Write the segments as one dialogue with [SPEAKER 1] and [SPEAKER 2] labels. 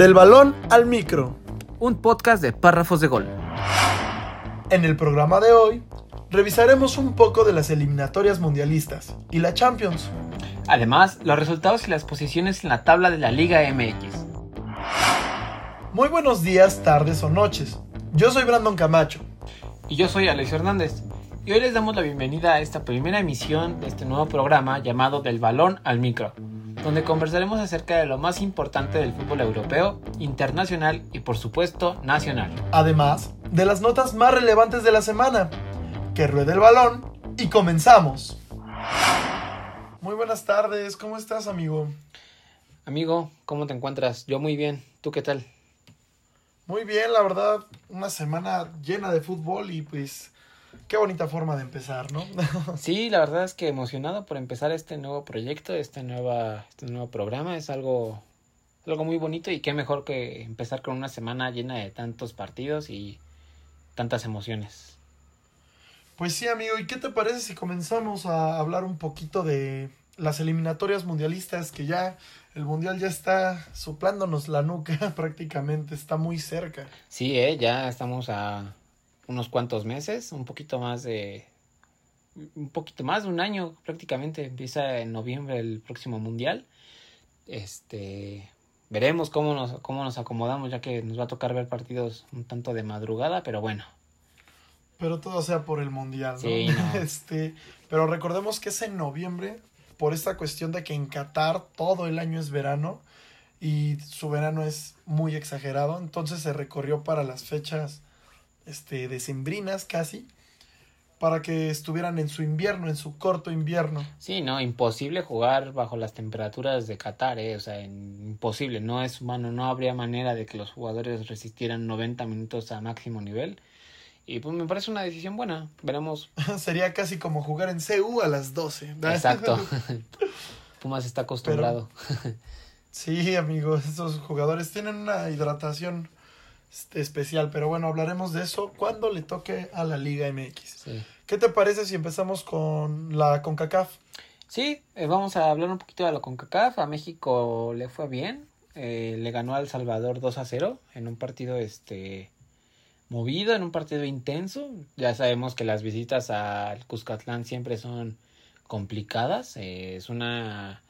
[SPEAKER 1] Del balón al micro.
[SPEAKER 2] Un podcast de párrafos de gol.
[SPEAKER 1] En el programa de hoy, revisaremos un poco de las eliminatorias mundialistas y la Champions.
[SPEAKER 2] Además, los resultados y las posiciones en la tabla de la Liga MX.
[SPEAKER 1] Muy buenos días, tardes o noches. Yo soy Brandon Camacho.
[SPEAKER 2] Y yo soy Alex Hernández. Y hoy les damos la bienvenida a esta primera emisión de este nuevo programa llamado Del balón al micro donde conversaremos acerca de lo más importante del fútbol europeo, internacional y por supuesto nacional.
[SPEAKER 1] Además de las notas más relevantes de la semana. Que ruede el balón y comenzamos. Muy buenas tardes, ¿cómo estás amigo?
[SPEAKER 2] Amigo, ¿cómo te encuentras? Yo muy bien, ¿tú qué tal?
[SPEAKER 1] Muy bien, la verdad, una semana llena de fútbol y pues Qué bonita forma de empezar, ¿no?
[SPEAKER 2] sí, la verdad es que emocionado por empezar este nuevo proyecto, este, nueva, este nuevo programa. Es algo, algo muy bonito y qué mejor que empezar con una semana llena de tantos partidos y tantas emociones.
[SPEAKER 1] Pues sí, amigo, ¿y qué te parece si comenzamos a hablar un poquito de las eliminatorias mundialistas que ya el mundial ya está soplándonos la nuca prácticamente, está muy cerca.
[SPEAKER 2] Sí, eh, ya estamos a unos cuantos meses, un poquito más de un poquito más de un año prácticamente, empieza en noviembre el próximo mundial. Este, veremos cómo nos cómo nos acomodamos ya que nos va a tocar ver partidos un tanto de madrugada, pero bueno.
[SPEAKER 1] Pero todo sea por el mundial, ¿no? Este, pero recordemos que es en noviembre por esta cuestión de que en Qatar todo el año es verano y su verano es muy exagerado, entonces se recorrió para las fechas este, decembrinas casi, para que estuvieran en su invierno, en su corto invierno.
[SPEAKER 2] Sí, no, imposible jugar bajo las temperaturas de Qatar, eh, o sea, imposible, no es humano, no habría manera de que los jugadores resistieran 90 minutos a máximo nivel. Y pues me parece una decisión buena, veremos.
[SPEAKER 1] Sería casi como jugar en CU a las 12.
[SPEAKER 2] Exacto. Pumas está acostumbrado.
[SPEAKER 1] sí, amigos, esos jugadores tienen una hidratación especial. Pero bueno, hablaremos de eso cuando le toque a la Liga MX. ¿Qué te parece si empezamos con la CONCACAF?
[SPEAKER 2] Sí, eh, vamos a hablar un poquito de la CONCACAF. A México le fue bien. Eh, le ganó al Salvador 2 a 0 en un partido este movido, en un partido intenso. Ya sabemos que las visitas al Cuscatlán siempre son complicadas. Eh, es una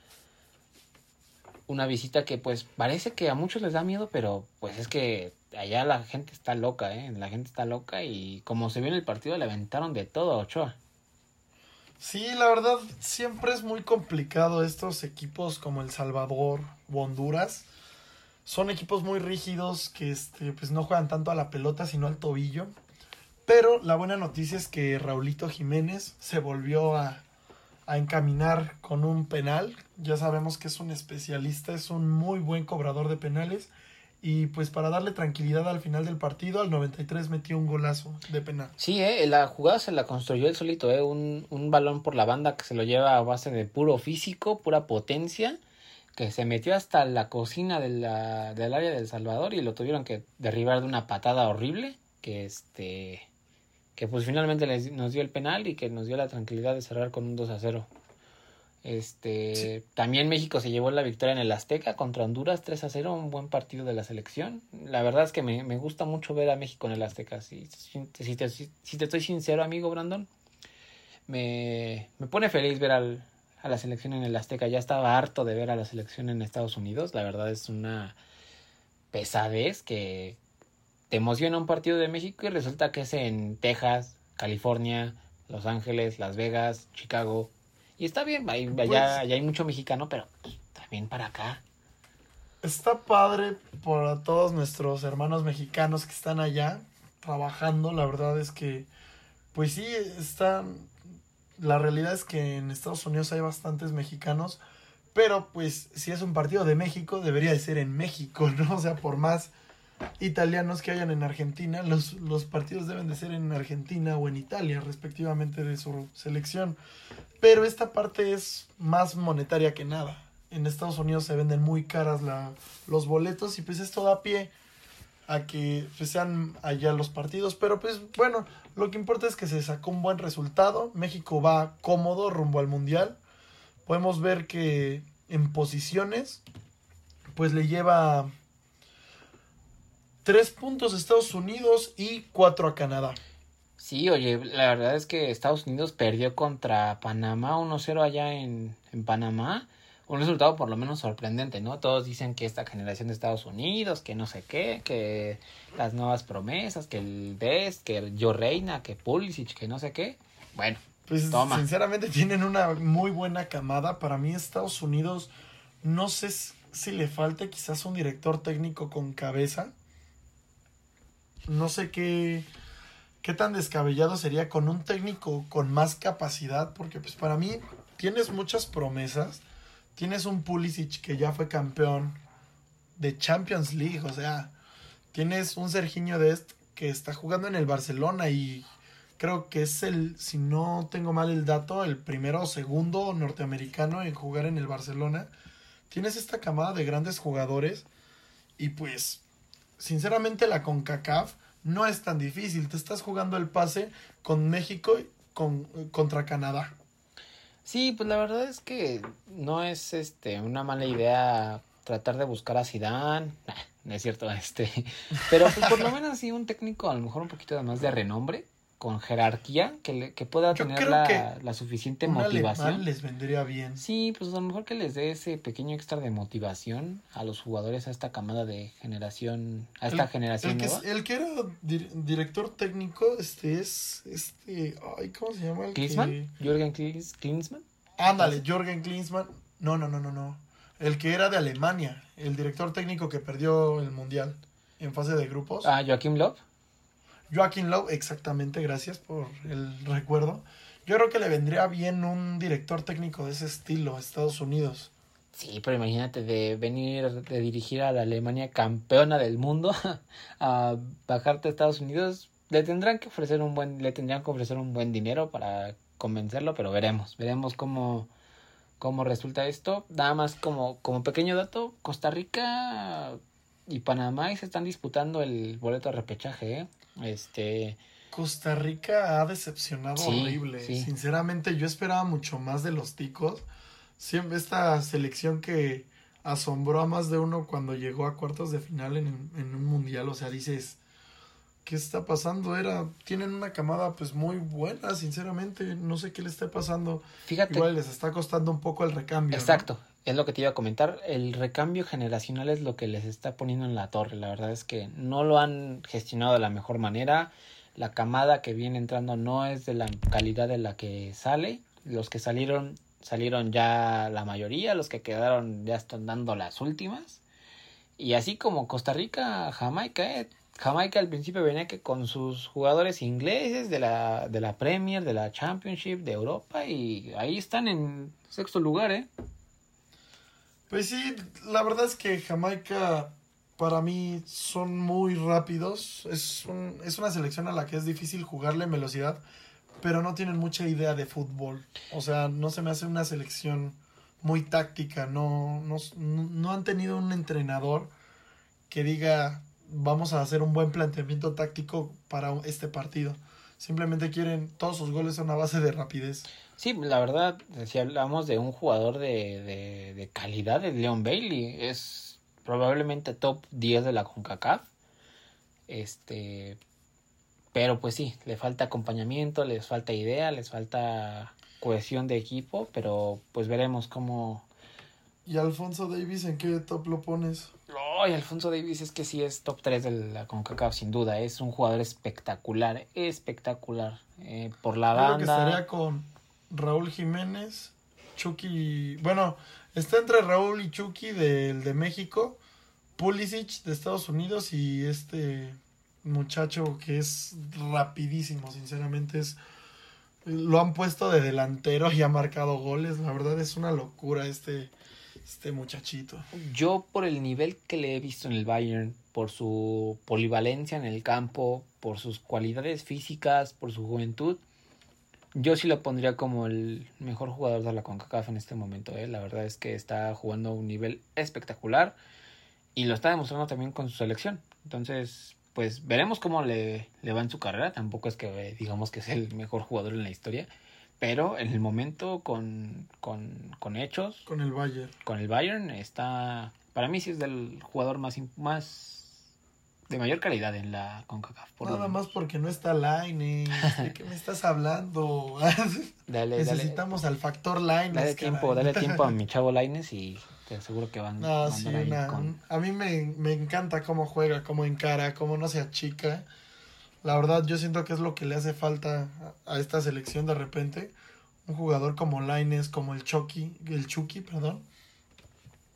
[SPEAKER 2] una visita que pues parece que a muchos les da miedo, pero pues es que allá la gente está loca, ¿eh? La gente está loca y como se vio en el partido le aventaron de todo a Ochoa.
[SPEAKER 1] Sí, la verdad siempre es muy complicado estos equipos como El Salvador o Honduras. Son equipos muy rígidos que este, pues no juegan tanto a la pelota sino al tobillo. Pero la buena noticia es que Raulito Jiménez se volvió a, a encaminar con un penal. Ya sabemos que es un especialista, es un muy buen cobrador de penales y pues para darle tranquilidad al final del partido, al 93 metió un golazo de penal.
[SPEAKER 2] Sí, eh, la jugada se la construyó él solito, eh, un, un balón por la banda que se lo lleva a base de puro físico, pura potencia, que se metió hasta la cocina del área del Salvador y lo tuvieron que derribar de una patada horrible, que este que pues finalmente les, nos dio el penal y que nos dio la tranquilidad de cerrar con un 2 a 0. Este, también México se llevó la victoria en el Azteca contra Honduras 3 a 0, un buen partido de la selección. La verdad es que me, me gusta mucho ver a México en el Azteca. Si, si, te, si, te, estoy sincero, amigo Brandon, me, me pone feliz ver al, a la selección en el Azteca. Ya estaba harto de ver a la selección en Estados Unidos. La verdad es una pesadez que te emociona un partido de México y resulta que es en Texas, California, Los Ángeles, Las Vegas, Chicago y está bien, allá, pues hay mucho mexicano, pero también para acá.
[SPEAKER 1] Está padre por todos nuestros hermanos mexicanos que están allá trabajando. La verdad es que, pues sí, están. La realidad es que en Estados Unidos hay bastantes mexicanos, pero pues si es un partido de México, debería de ser en México, ¿no? O sea, por más italianos que hayan en Argentina, los, los partidos deben de ser en Argentina o en Italia, respectivamente de su selección. Pero esta parte es más monetaria que nada. En Estados Unidos se venden muy caras la, los boletos y pues esto da pie a que pues, sean allá los partidos. Pero pues bueno, lo que importa es que se sacó un buen resultado. México va cómodo rumbo al Mundial. Podemos ver que en posiciones pues le lleva Tres puntos Estados Unidos y cuatro a Canadá.
[SPEAKER 2] Sí, oye, la verdad es que Estados Unidos perdió contra Panamá 1-0 allá en, en Panamá. Un resultado por lo menos sorprendente, ¿no? Todos dicen que esta generación de Estados Unidos, que no sé qué, que las nuevas promesas, que el Best, que Reina, que Pulisic, que no sé qué. Bueno,
[SPEAKER 1] Pues
[SPEAKER 2] Toma.
[SPEAKER 1] sinceramente tienen una muy buena camada. Para mí Estados Unidos no sé si le falta quizás un director técnico con cabeza. No sé qué, qué tan descabellado sería con un técnico con más capacidad, porque pues para mí tienes muchas promesas. Tienes un Pulisic que ya fue campeón de Champions League, o sea, tienes un Serginho Dest que está jugando en el Barcelona y creo que es el, si no tengo mal el dato, el primero o segundo norteamericano en jugar en el Barcelona. Tienes esta camada de grandes jugadores y pues, sinceramente la CONCACAF no es tan difícil. Te estás jugando el pase con México y con, contra Canadá.
[SPEAKER 2] Sí, pues la verdad es que no es este una mala idea tratar de buscar a Zidane, Nah, no es cierto, este, pero pues, por lo menos sí un técnico a lo mejor un poquito más de renombre, con jerarquía, que, le- que pueda
[SPEAKER 1] Yo
[SPEAKER 2] tener la,
[SPEAKER 1] que
[SPEAKER 2] la suficiente
[SPEAKER 1] Un
[SPEAKER 2] motivación.
[SPEAKER 1] alemán les vendría bien.
[SPEAKER 2] Sí, pues a lo mejor que les dé ese pequeño extra de motivación a los jugadores, a esta camada de generación, a esta
[SPEAKER 1] El-
[SPEAKER 2] generación
[SPEAKER 1] El que,
[SPEAKER 2] nueva.
[SPEAKER 1] es- el que era dir- director técnico, este es, este, ay, ¿cómo se llama? El que-
[SPEAKER 2] Klinsmann, Jürgen Klins- Klinsmann.
[SPEAKER 1] Ándale, Jorgen Klinsmann. No, no, no, no, no. El que era de Alemania, el director técnico que perdió el mundial en fase de grupos.
[SPEAKER 2] Ah, Joachim Löw.
[SPEAKER 1] Joaquín Lowe, exactamente, gracias por el recuerdo. Yo creo que le vendría bien un director técnico de ese estilo a Estados Unidos.
[SPEAKER 2] Sí, pero imagínate de venir, de dirigir a la Alemania campeona del mundo a bajarte a Estados Unidos, le tendrán que ofrecer un buen, le tendrían que ofrecer un buen dinero para convencerlo, pero veremos, veremos cómo, cómo resulta esto. Nada más como, como pequeño dato, Costa Rica y Panamá se están disputando el boleto de repechaje, ¿eh? Este,
[SPEAKER 1] Costa Rica ha decepcionado
[SPEAKER 2] Sí,
[SPEAKER 1] horrible.
[SPEAKER 2] sí.
[SPEAKER 1] Sinceramente, yo esperaba mucho más de los ticos. Siempre esta selección que asombró a más de uno cuando llegó a cuartos de final en, en un mundial. O sea, dices, ¿qué está pasando? Era, tienen una camada pues muy buena, sinceramente. No sé qué le está pasando.
[SPEAKER 2] fíjate
[SPEAKER 1] Igual les está costando un poco el recambio.
[SPEAKER 2] Exacto, es lo que te iba a comentar. El recambio generacional es lo que les está poniendo en la torre. La verdad es que no lo han gestionado de la mejor manera. La camada que viene entrando no es de la calidad de la que sale. Los que salieron, salieron ya la mayoría. Los que quedaron ya están dando las últimas. Y así como Costa Rica, Jamaica, eh. Jamaica al principio venía que con sus jugadores ingleses de la, de la Premier, de la Championship, de Europa. Y ahí están en sexto lugar, ¿eh?
[SPEAKER 1] Pues sí, la verdad es que Jamaica para mí son muy rápidos. Es, un- es una selección a la que es difícil jugarle en velocidad, pero no tienen mucha idea de fútbol. O sea, no se me hace una selección muy táctica. No, no, no han tenido un entrenador que diga vamos a hacer un buen planteamiento táctico para este partido. Simplemente quieren, todos sus goles son a base de rapidez.
[SPEAKER 2] Sí, la verdad, si hablamos de un jugador de, de, de calidad, de Leon Bailey, es probablemente top 10 de la CONCACAF. Este, pero pues sí, le falta acompañamiento, les falta idea, les falta cohesión de equipo, pero pues veremos cómo...
[SPEAKER 1] ¿Y Alfonso Davis en qué top lo pones?
[SPEAKER 2] Ay, Alfonso Davis es que sí es top 3 de la CONCACAF, sin duda, es un jugador espectacular, espectacular, eh, por la
[SPEAKER 1] creo que estaría con Raúl Jiménez, Chucky. Bueno, está entre Raúl y Chucky del de México, Pulisic de Estados Unidos y este muchacho que es rapidísimo, sinceramente es lo han puesto de delantero y ha marcado goles, la verdad es una locura este este muchachito.
[SPEAKER 2] Yo por el nivel que le he visto en el Bayern, por su polivalencia en el campo, por sus cualidades físicas, por su juventud, yo sí lo pondría como el mejor jugador de la CONCACAF en este momento. ¿eh? La verdad es que está jugando a un nivel espectacular y lo está demostrando también con su selección. Entonces, pues veremos cómo le, le va en su carrera. Tampoco es que eh, digamos que es el mejor jugador en la historia, pero en el momento con, con, con hechos,
[SPEAKER 1] Con el Bayern.
[SPEAKER 2] con el Bayern está para mí sí es del jugador más más de mayor calidad en la CONCACAF.
[SPEAKER 1] por Nada más porque no está Line. ¿De qué me estás hablando?
[SPEAKER 2] dale,
[SPEAKER 1] Necesitamos al factor Line.
[SPEAKER 2] Dale tiempo, dale tiempo a mi chavo Lines y te aseguro que van,
[SPEAKER 1] no, sí, a mí me, me encanta cómo juega, cómo encara, cómo no se achica. La verdad, yo siento que es lo que le hace falta a esta selección de repente. Un jugador como Laines, como el Chucky, el Chucky, perdón.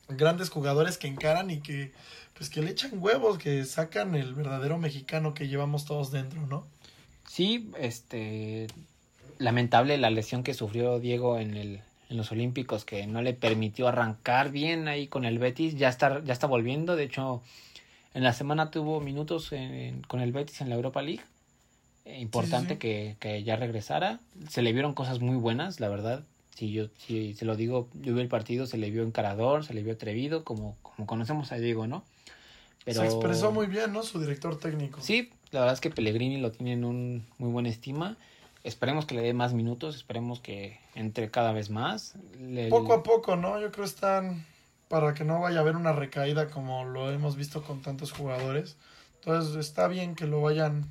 [SPEAKER 1] Grandes jugadores que encaran y que pues que le echan huevos, que sacan el verdadero mexicano que llevamos todos dentro, ¿no?
[SPEAKER 2] Sí, este lamentable la lesión que sufrió Diego en el en los Olímpicos que no le permitió arrancar bien ahí con el Betis, ya está ya está volviendo, de hecho en la semana tuvo minutos con el Betis en la Europa League. Eh, importante Que, que, ya regresara. Se le vieron cosas muy buenas, la verdad. Si yo si se lo digo, yo vi el partido, se le vio encarador, se le vio atrevido, como, como conocemos a Diego, ¿no?
[SPEAKER 1] Pero... Se expresó muy bien, ¿no? Su director técnico.
[SPEAKER 2] Sí, la verdad es que Pellegrini lo tiene en un muy buena estima. Esperemos que le dé más minutos, esperemos que entre cada vez más.
[SPEAKER 1] Poco a poco, ¿no? Yo creo que están para que no vaya a haber una recaída como lo hemos visto con tantos jugadores. Entonces está bien que lo vayan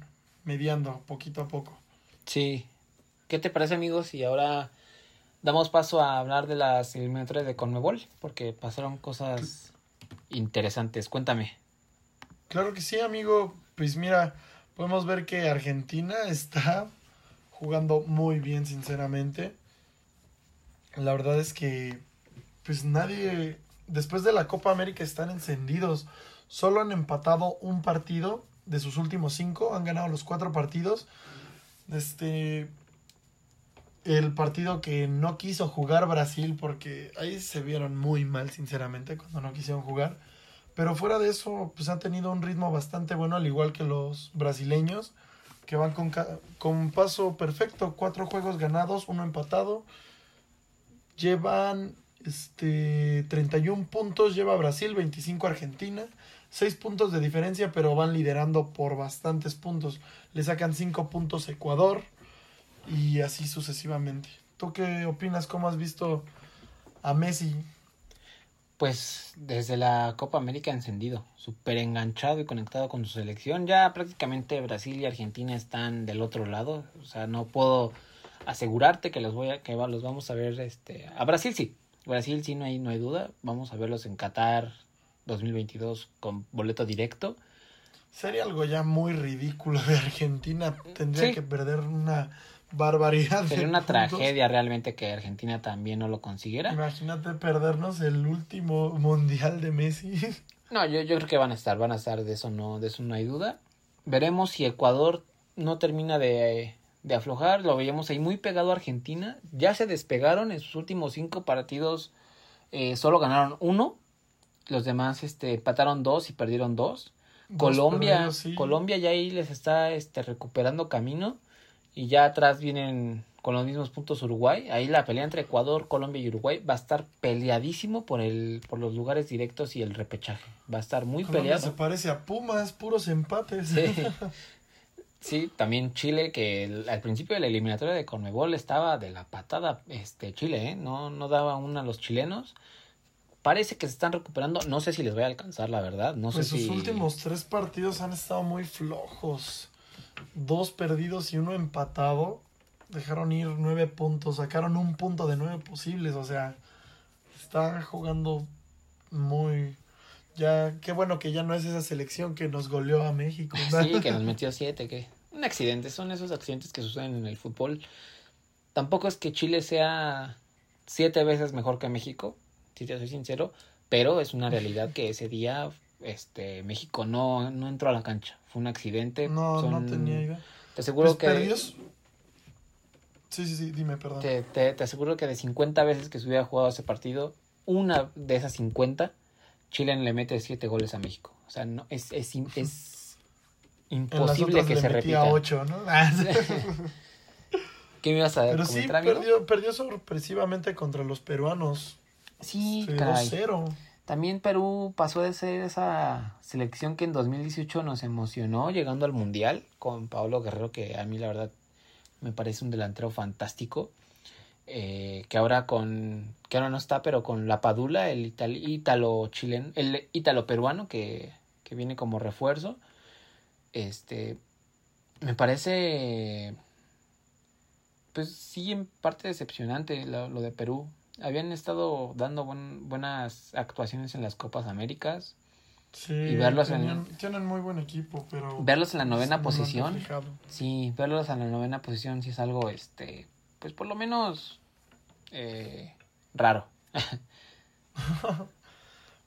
[SPEAKER 1] mediando poquito a poco.
[SPEAKER 2] Sí. ¿Qué te parece amigos? Y ahora damos paso a hablar de las eliminatorias de Conmebol, porque pasaron cosas interesantes. Cuéntame.
[SPEAKER 1] Claro que sí, amigo. Pues mira, podemos ver que Argentina está jugando muy bien, sinceramente. La verdad es que pues nadie después de la Copa América están encendidos. Solo han empatado un partido de sus últimos cinco. Han ganado los cuatro partidos. Este. El partido que no quiso jugar Brasil, porque ahí se vieron muy mal, sinceramente, cuando no quisieron jugar. Pero fuera de eso, pues han tenido un ritmo bastante bueno, al igual que los brasileños, que van con, con paso perfecto. Cuatro juegos ganados, uno empatado. Llevan este, 31 puntos lleva Brasil, 25 Argentina. 6 puntos de diferencia, pero van liderando por bastantes puntos. Le sacan 5 puntos Ecuador y así sucesivamente. ¿Tú qué opinas? ¿Cómo has visto a Messi?
[SPEAKER 2] Pues desde la Copa América encendido, súper enganchado y conectado con su selección. Ya prácticamente Brasil y Argentina están del otro lado. O sea, no puedo asegurarte que los voy a, que los vamos a ver este a Brasil sí, Brasil sí no hay, no hay duda. Vamos a verlos en Qatar 2022 con boleto directo.
[SPEAKER 1] Sería algo ya muy ridículo de Argentina. Tendría que perder una barbaridad.
[SPEAKER 2] Sería una tragedia realmente que Argentina también no lo consiguiera.
[SPEAKER 1] Imagínate perdernos el último mundial de Messi.
[SPEAKER 2] No, yo, yo creo que van a estar, van a estar, de eso no, de eso no hay duda. Veremos si Ecuador no termina de de aflojar, lo veíamos ahí muy pegado a Argentina, ya se despegaron en sus últimos cinco partidos, eh, solo ganaron uno, los demás este, empataron dos y perdieron dos. Colombia, Colombia ya ahí les está este, recuperando camino y ya atrás vienen con los mismos puntos Uruguay. Ahí la pelea entre Ecuador, Colombia y Uruguay va a estar peleadísimo por el por los lugares directos y el repechaje. Va a estar muy peleado.
[SPEAKER 1] Se parece a Pumas, puros empates. Sí.
[SPEAKER 2] Sí, también Chile, que al principio de la eliminatoria de Conmebol estaba de la patada este Chile, ¿eh? no, no daba una a los chilenos. Parece que se están recuperando, no sé si les voy a alcanzar, la verdad. No
[SPEAKER 1] pues
[SPEAKER 2] sé
[SPEAKER 1] sus últimos tres partidos han estado muy flojos. Dos perdidos y uno empatado. Dejaron ir nueve puntos, sacaron un punto de nueve posibles, o sea, están jugando muy, ya, qué bueno que ya no es esa selección que nos goleó a México.
[SPEAKER 2] Sí, que nos metió siete, que un accidente, son esos accidentes que suceden en el fútbol. Tampoco es que Chile sea siete veces mejor que México, si te soy sincero, pero es una realidad que ese día este México no, no entró a la cancha, fue un accidente.
[SPEAKER 1] No, no tenía idea.
[SPEAKER 2] Te aseguro pues, que...
[SPEAKER 1] Sí, sí, sí, dime, perdón.
[SPEAKER 2] Te, te, te aseguro que de 50 veces que se hubiera jugado ese partido, una de esas 50 Chile le mete siete goles a México. O sea, no, es, es, es imposible que se repita.
[SPEAKER 1] Ocho, ¿no?
[SPEAKER 2] ¿Qué me ibas a
[SPEAKER 1] Pero sí, perdió, perdió sorpresivamente contra los peruanos.
[SPEAKER 2] Sí, caray. También Perú pasó de ser esa selección que en 2018 nos emocionó llegando al Mundial con Pablo Guerrero, que a mí la verdad me parece un delantero fantástico. Eh, que ahora con que ahora no está pero con la Padula el ítalo chileno el ítalo peruano que, que viene como refuerzo este, me parece, pues sí, en parte decepcionante lo, lo de Perú. Habían estado dando buen, buenas actuaciones en las Copas Américas.
[SPEAKER 1] Sí,
[SPEAKER 2] Y verlos en-
[SPEAKER 1] tienen muy buen equipo, pero...
[SPEAKER 2] Verlos en la novena
[SPEAKER 1] no lo han
[SPEAKER 2] posición. Sí, verlos en la novena posición sí es algo, este, pues por lo menos eh, raro.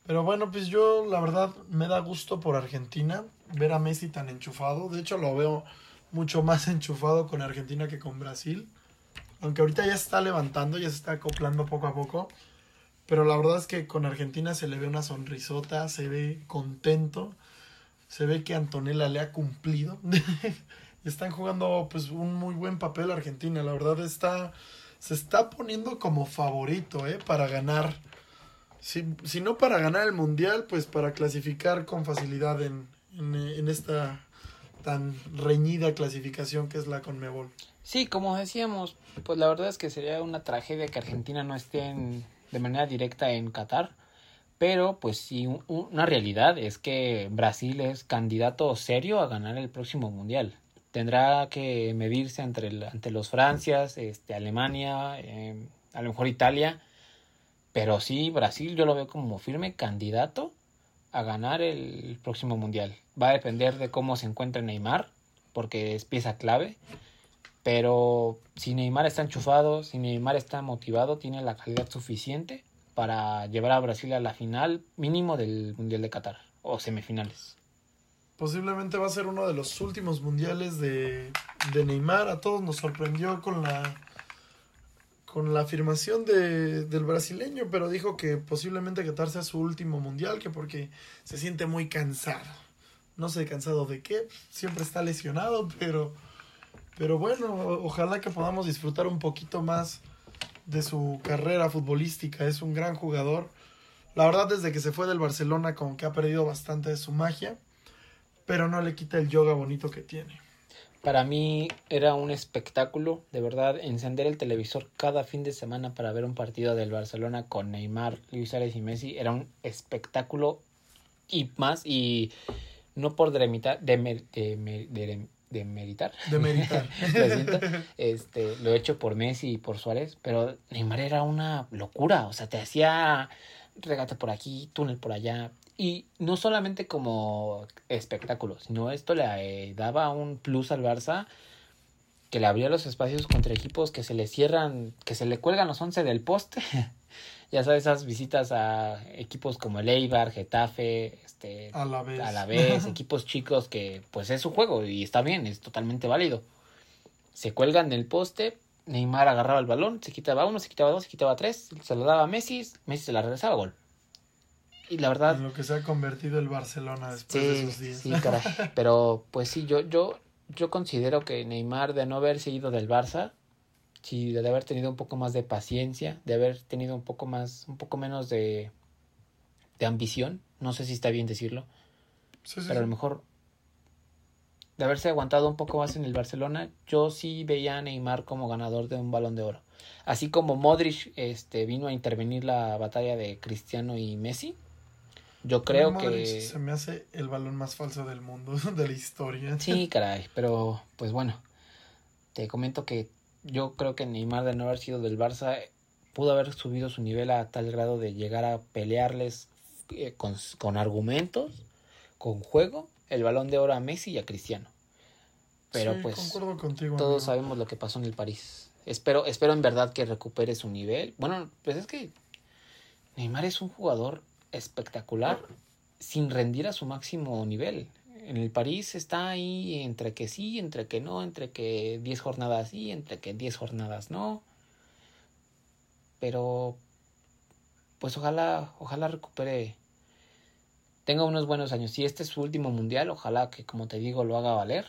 [SPEAKER 1] Pero bueno, pues yo la verdad me da gusto por Argentina ver a Messi tan enchufado. De hecho lo veo mucho más enchufado con Argentina que con Brasil. Aunque ahorita ya se está levantando, ya se está acoplando poco a poco. Pero la verdad es que con Argentina se le ve una sonrisota, se ve contento. Se ve que Antonella le ha cumplido. están jugando pues un muy buen papel Argentina. La verdad está se está poniendo como favorito, ¿eh? Para ganar. Si, si no para ganar el mundial, pues para clasificar con facilidad en, en esta tan reñida clasificación que es la Conmebol.
[SPEAKER 2] Sí, como decíamos, pues la verdad es que sería una tragedia que Argentina no esté de manera directa en Qatar. Pero pues sí, un- un- una realidad es que Brasil es candidato serio a ganar el próximo mundial. Tendrá que medirse ante, el- ante los Francias, este, Alemania, eh, a lo mejor Italia. Pero sí, Brasil yo lo veo como firme candidato a ganar el próximo mundial. Va a depender de cómo se encuentre Neymar, porque es pieza clave. Pero si Neymar está enchufado, si Neymar está motivado, tiene la calidad suficiente para llevar a Brasil a la final mínimo del Mundial de Qatar o semifinales.
[SPEAKER 1] Posiblemente va a ser uno de los últimos mundiales de, de Neymar. A todos nos sorprendió con la con la afirmación de, del brasileño, pero dijo que posiblemente Qatar sea su último mundial, que porque se siente muy cansado. No sé cansado de qué, siempre está lesionado, pero, pero bueno, ojalá que podamos disfrutar un poquito más de su carrera futbolística. Es un gran jugador. La verdad, desde que se fue del Barcelona, como que ha perdido bastante de su magia pero no le quita el yoga bonito que tiene.
[SPEAKER 2] Para mí era un espectáculo, de verdad, encender el televisor cada fin de semana para ver un partido del Barcelona con Neymar, Luis Suárez y Messi era un espectáculo y más y no por demeritar, demer- demer- de- demeritar,
[SPEAKER 1] De meritar.
[SPEAKER 2] lo siento, este, lo he hecho por Messi y por Suárez, pero Neymar era una locura, o sea, te hacía regate por aquí, túnel por allá, y no solamente como espectáculo, sino esto le daba un plus al Barça que le abría los espacios contra equipos que se le cierran, que se le cuelgan los 11 del poste. ya sabes, esas visitas a equipos como el Eibar, Getafe, este,
[SPEAKER 1] A la vez.
[SPEAKER 2] a la vez, equipos chicos que pues es su juego y está bien, es totalmente válido. Se cuelgan del poste, Neymar agarraba el balón, se quitaba uno, se quitaba dos, se quitaba tres, se lo daba a Messi, Messi se la regresaba gol. Y la verdad,
[SPEAKER 1] En lo que se ha convertido el Barcelona después de esos días.
[SPEAKER 2] sí, caray. Pero pues sí, yo, yo, yo considero que Neymar de no haberse ido del Barça, sí, de haber tenido un poco más de paciencia, de haber tenido un poco más, un poco menos de, de ambición, no sé si está bien decirlo,
[SPEAKER 1] Sí, sí,
[SPEAKER 2] pero a lo mejor de haberse aguantado un poco más en el Barcelona, yo sí veía a Neymar como ganador de un balón de oro. Así como Modric este, vino a intervenir la batalla de Cristiano y Messi, yo creo
[SPEAKER 1] Modric
[SPEAKER 2] que...
[SPEAKER 1] Se me hace el balón más falso del mundo, de la historia.
[SPEAKER 2] Sí, caray, pero pues bueno, te comento que yo creo que Neymar de no haber sido del Barça pudo haber subido su nivel a tal grado de llegar a pelearles eh, con, con argumentos, con juego, el balón de oro a Messi y a Cristiano. Pero
[SPEAKER 1] Sí,
[SPEAKER 2] pues
[SPEAKER 1] concuerdo contigo.
[SPEAKER 2] todos
[SPEAKER 1] amigo.
[SPEAKER 2] sabemos lo que pasó en el París. Espero, espero en verdad que recupere su nivel. Bueno, pues es que Neymar es un jugador espectacular sin rendir a su máximo nivel. En el París está ahí entre que sí, entre que no, entre que 10 jornadas sí, entre que 10 jornadas no. Pero pues ojalá, ojalá recupere tenga unos buenos años. Si este es su último mundial, ojalá que como te digo lo haga valer,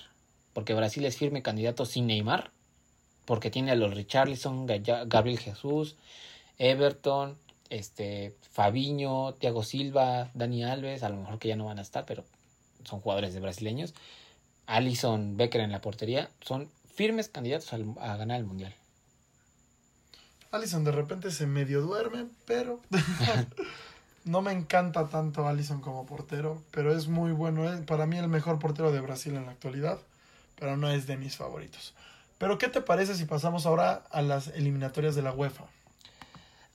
[SPEAKER 2] porque Brasil es firme candidato sin Neymar, porque tiene a los Richarlison, Ga- Gabriel Jesús, Everton, este Fabiño, Thiago Silva, Dani Alves, a lo mejor que ya no van a estar, pero son jugadores de brasileños. Alison Becker en la portería, son firmes candidatos al- a ganar el mundial.
[SPEAKER 1] Allison de repente se medio duerme, pero no me encanta tanto Allison como portero, pero es muy bueno. Es para mí el mejor portero de Brasil en la actualidad, pero no es de mis favoritos. Pero ¿qué te parece si pasamos ahora a las eliminatorias de la UEFA?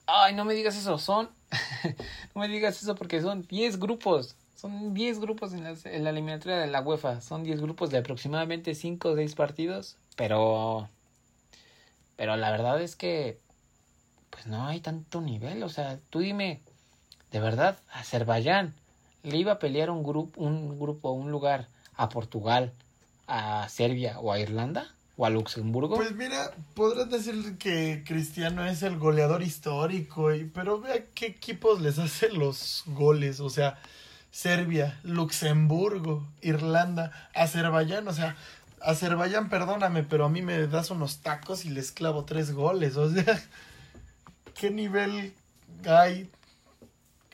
[SPEAKER 2] Ay, no me digas eso, son... no me digas eso porque son 10 grupos. Son 10 grupos en, la eliminatoria de la UEFA. Son 10 grupos de aproximadamente 5 o 6 partidos. Pero... Pero la verdad es que... Pues no hay tanto nivel. O sea, tú dime... De verdad, Azerbaiyán le iba a pelear un grupo, un grupo, un lugar a Portugal, a Serbia o a Irlanda o a Luxemburgo.
[SPEAKER 1] Pues mira, podrás decir que Cristiano es el goleador histórico, pero vea qué equipos les hace los goles, o sea, Serbia, Luxemburgo, Irlanda, Azerbaiyán, o sea, Azerbaiyán, perdóname, pero a mí me das unos tacos y les clavo tres goles, o sea, ¿qué nivel hay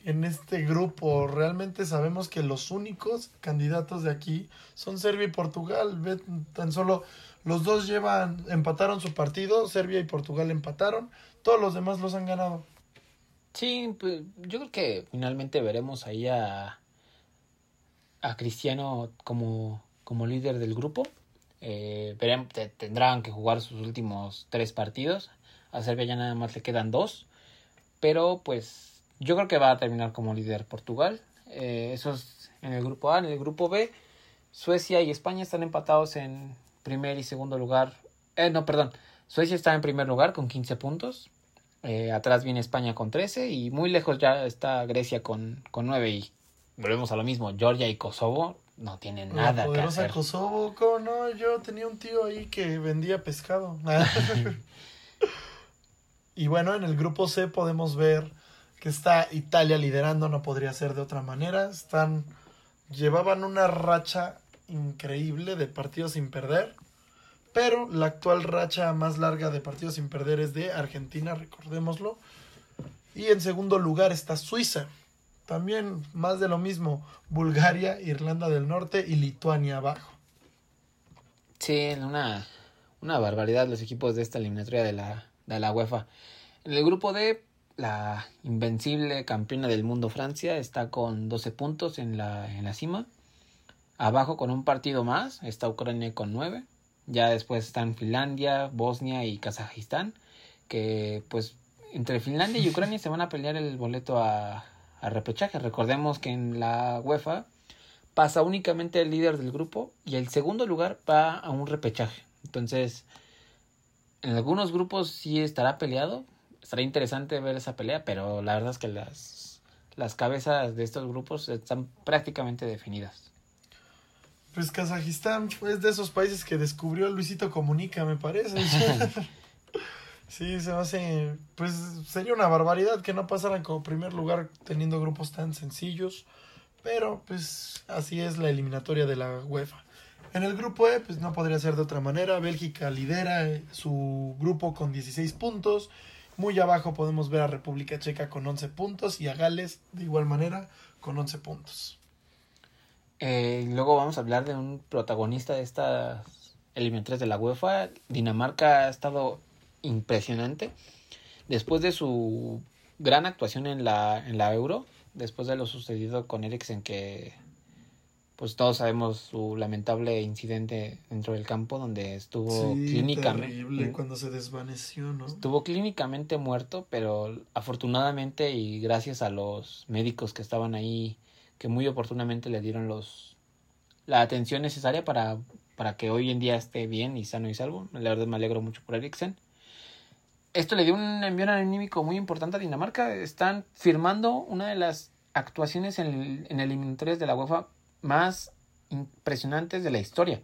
[SPEAKER 1] en este grupo. Realmente sabemos que los únicos candidatos de aquí son Serbia y Portugal. Tan solo los dos llevan, empataron su partido, Serbia y Portugal empataron, todos los demás los han ganado.
[SPEAKER 2] Sí, pues yo creo que finalmente veremos ahí a, a Cristiano como, como líder del grupo. Eh, tendrán que jugar sus últimos tres partidos. A Serbia ya nada más le quedan dos. Pero pues yo creo que va a terminar como líder Portugal. Eh, eso es en el grupo A. En el grupo B, Suecia y España están empatados en primer y segundo lugar. Eh, no, perdón. Suecia está en primer lugar con 15 puntos. Eh, atrás viene España con 13 y muy lejos ya está Grecia con, con 9 y volvemos a lo mismo. Georgia y Kosovo no tienen nada
[SPEAKER 1] que hacer. Kosovo, ¿cómo no? Yo tenía un tío ahí que vendía pescado. y bueno, en el grupo C podemos ver que está Italia liderando, no podría ser de otra manera. Están llevaban una racha increíble de partidos sin perder, pero la actual racha más larga de partidos sin perder es de Argentina, recordémoslo. Y en segundo lugar está Suiza. También más de lo mismo, Bulgaria, Irlanda del Norte y Lituania abajo.
[SPEAKER 2] Sí, una, una barbaridad los equipos de esta eliminatoria de la, de la UEFA. En el grupo D, la invencible campeona del mundo Francia está con 12 puntos en la, en la cima. Abajo con un partido más está Ucrania con 9. Ya después están Finlandia, Bosnia y Kazajistán. Que pues entre Finlandia y Ucrania se van a pelear el boleto a, a repechaje. Recordemos que en la UEFA pasa únicamente el líder del grupo y el segundo lugar va a un repechaje. Entonces, en algunos grupos sí estará peleado, estaría interesante ver esa pelea, pero la verdad es que las, las cabezas de estos grupos están prácticamente definidas.
[SPEAKER 1] Pues Kazajistán es de esos países que descubrió Luisito Comunica, me parece. sí, se hace. Pues sería una barbaridad que no pasaran como primer lugar teniendo grupos tan sencillos. Pero pues así es la eliminatoria de la UEFA. En el grupo E, pues no podría ser de otra manera. Bélgica lidera eh, su grupo con 16 puntos. Muy abajo podemos ver a República Checa con 11 puntos y a Gales de igual manera con 11 puntos.
[SPEAKER 2] Eh, luego vamos a hablar de un protagonista de estas eliminatorias de la UEFA. Dinamarca ha estado impresionante. Después de su gran actuación en la, en la Euro, después de lo sucedido con Eriksen que pues todos sabemos su lamentable incidente dentro del campo donde estuvo
[SPEAKER 1] clínicamente cuando se desvaneció, ¿no?
[SPEAKER 2] Estuvo clínicamente muerto, pero afortunadamente y gracias a los médicos que estaban ahí que muy oportunamente le dieron los la atención necesaria para para que hoy en día esté bien y sano y salvo. La verdad me alegro mucho por Eriksen. Esto le dio un envío anímico muy importante a Dinamarca. Están firmando una de las actuaciones en, en eliminatorias de la UEFA más impresionantes de la historia.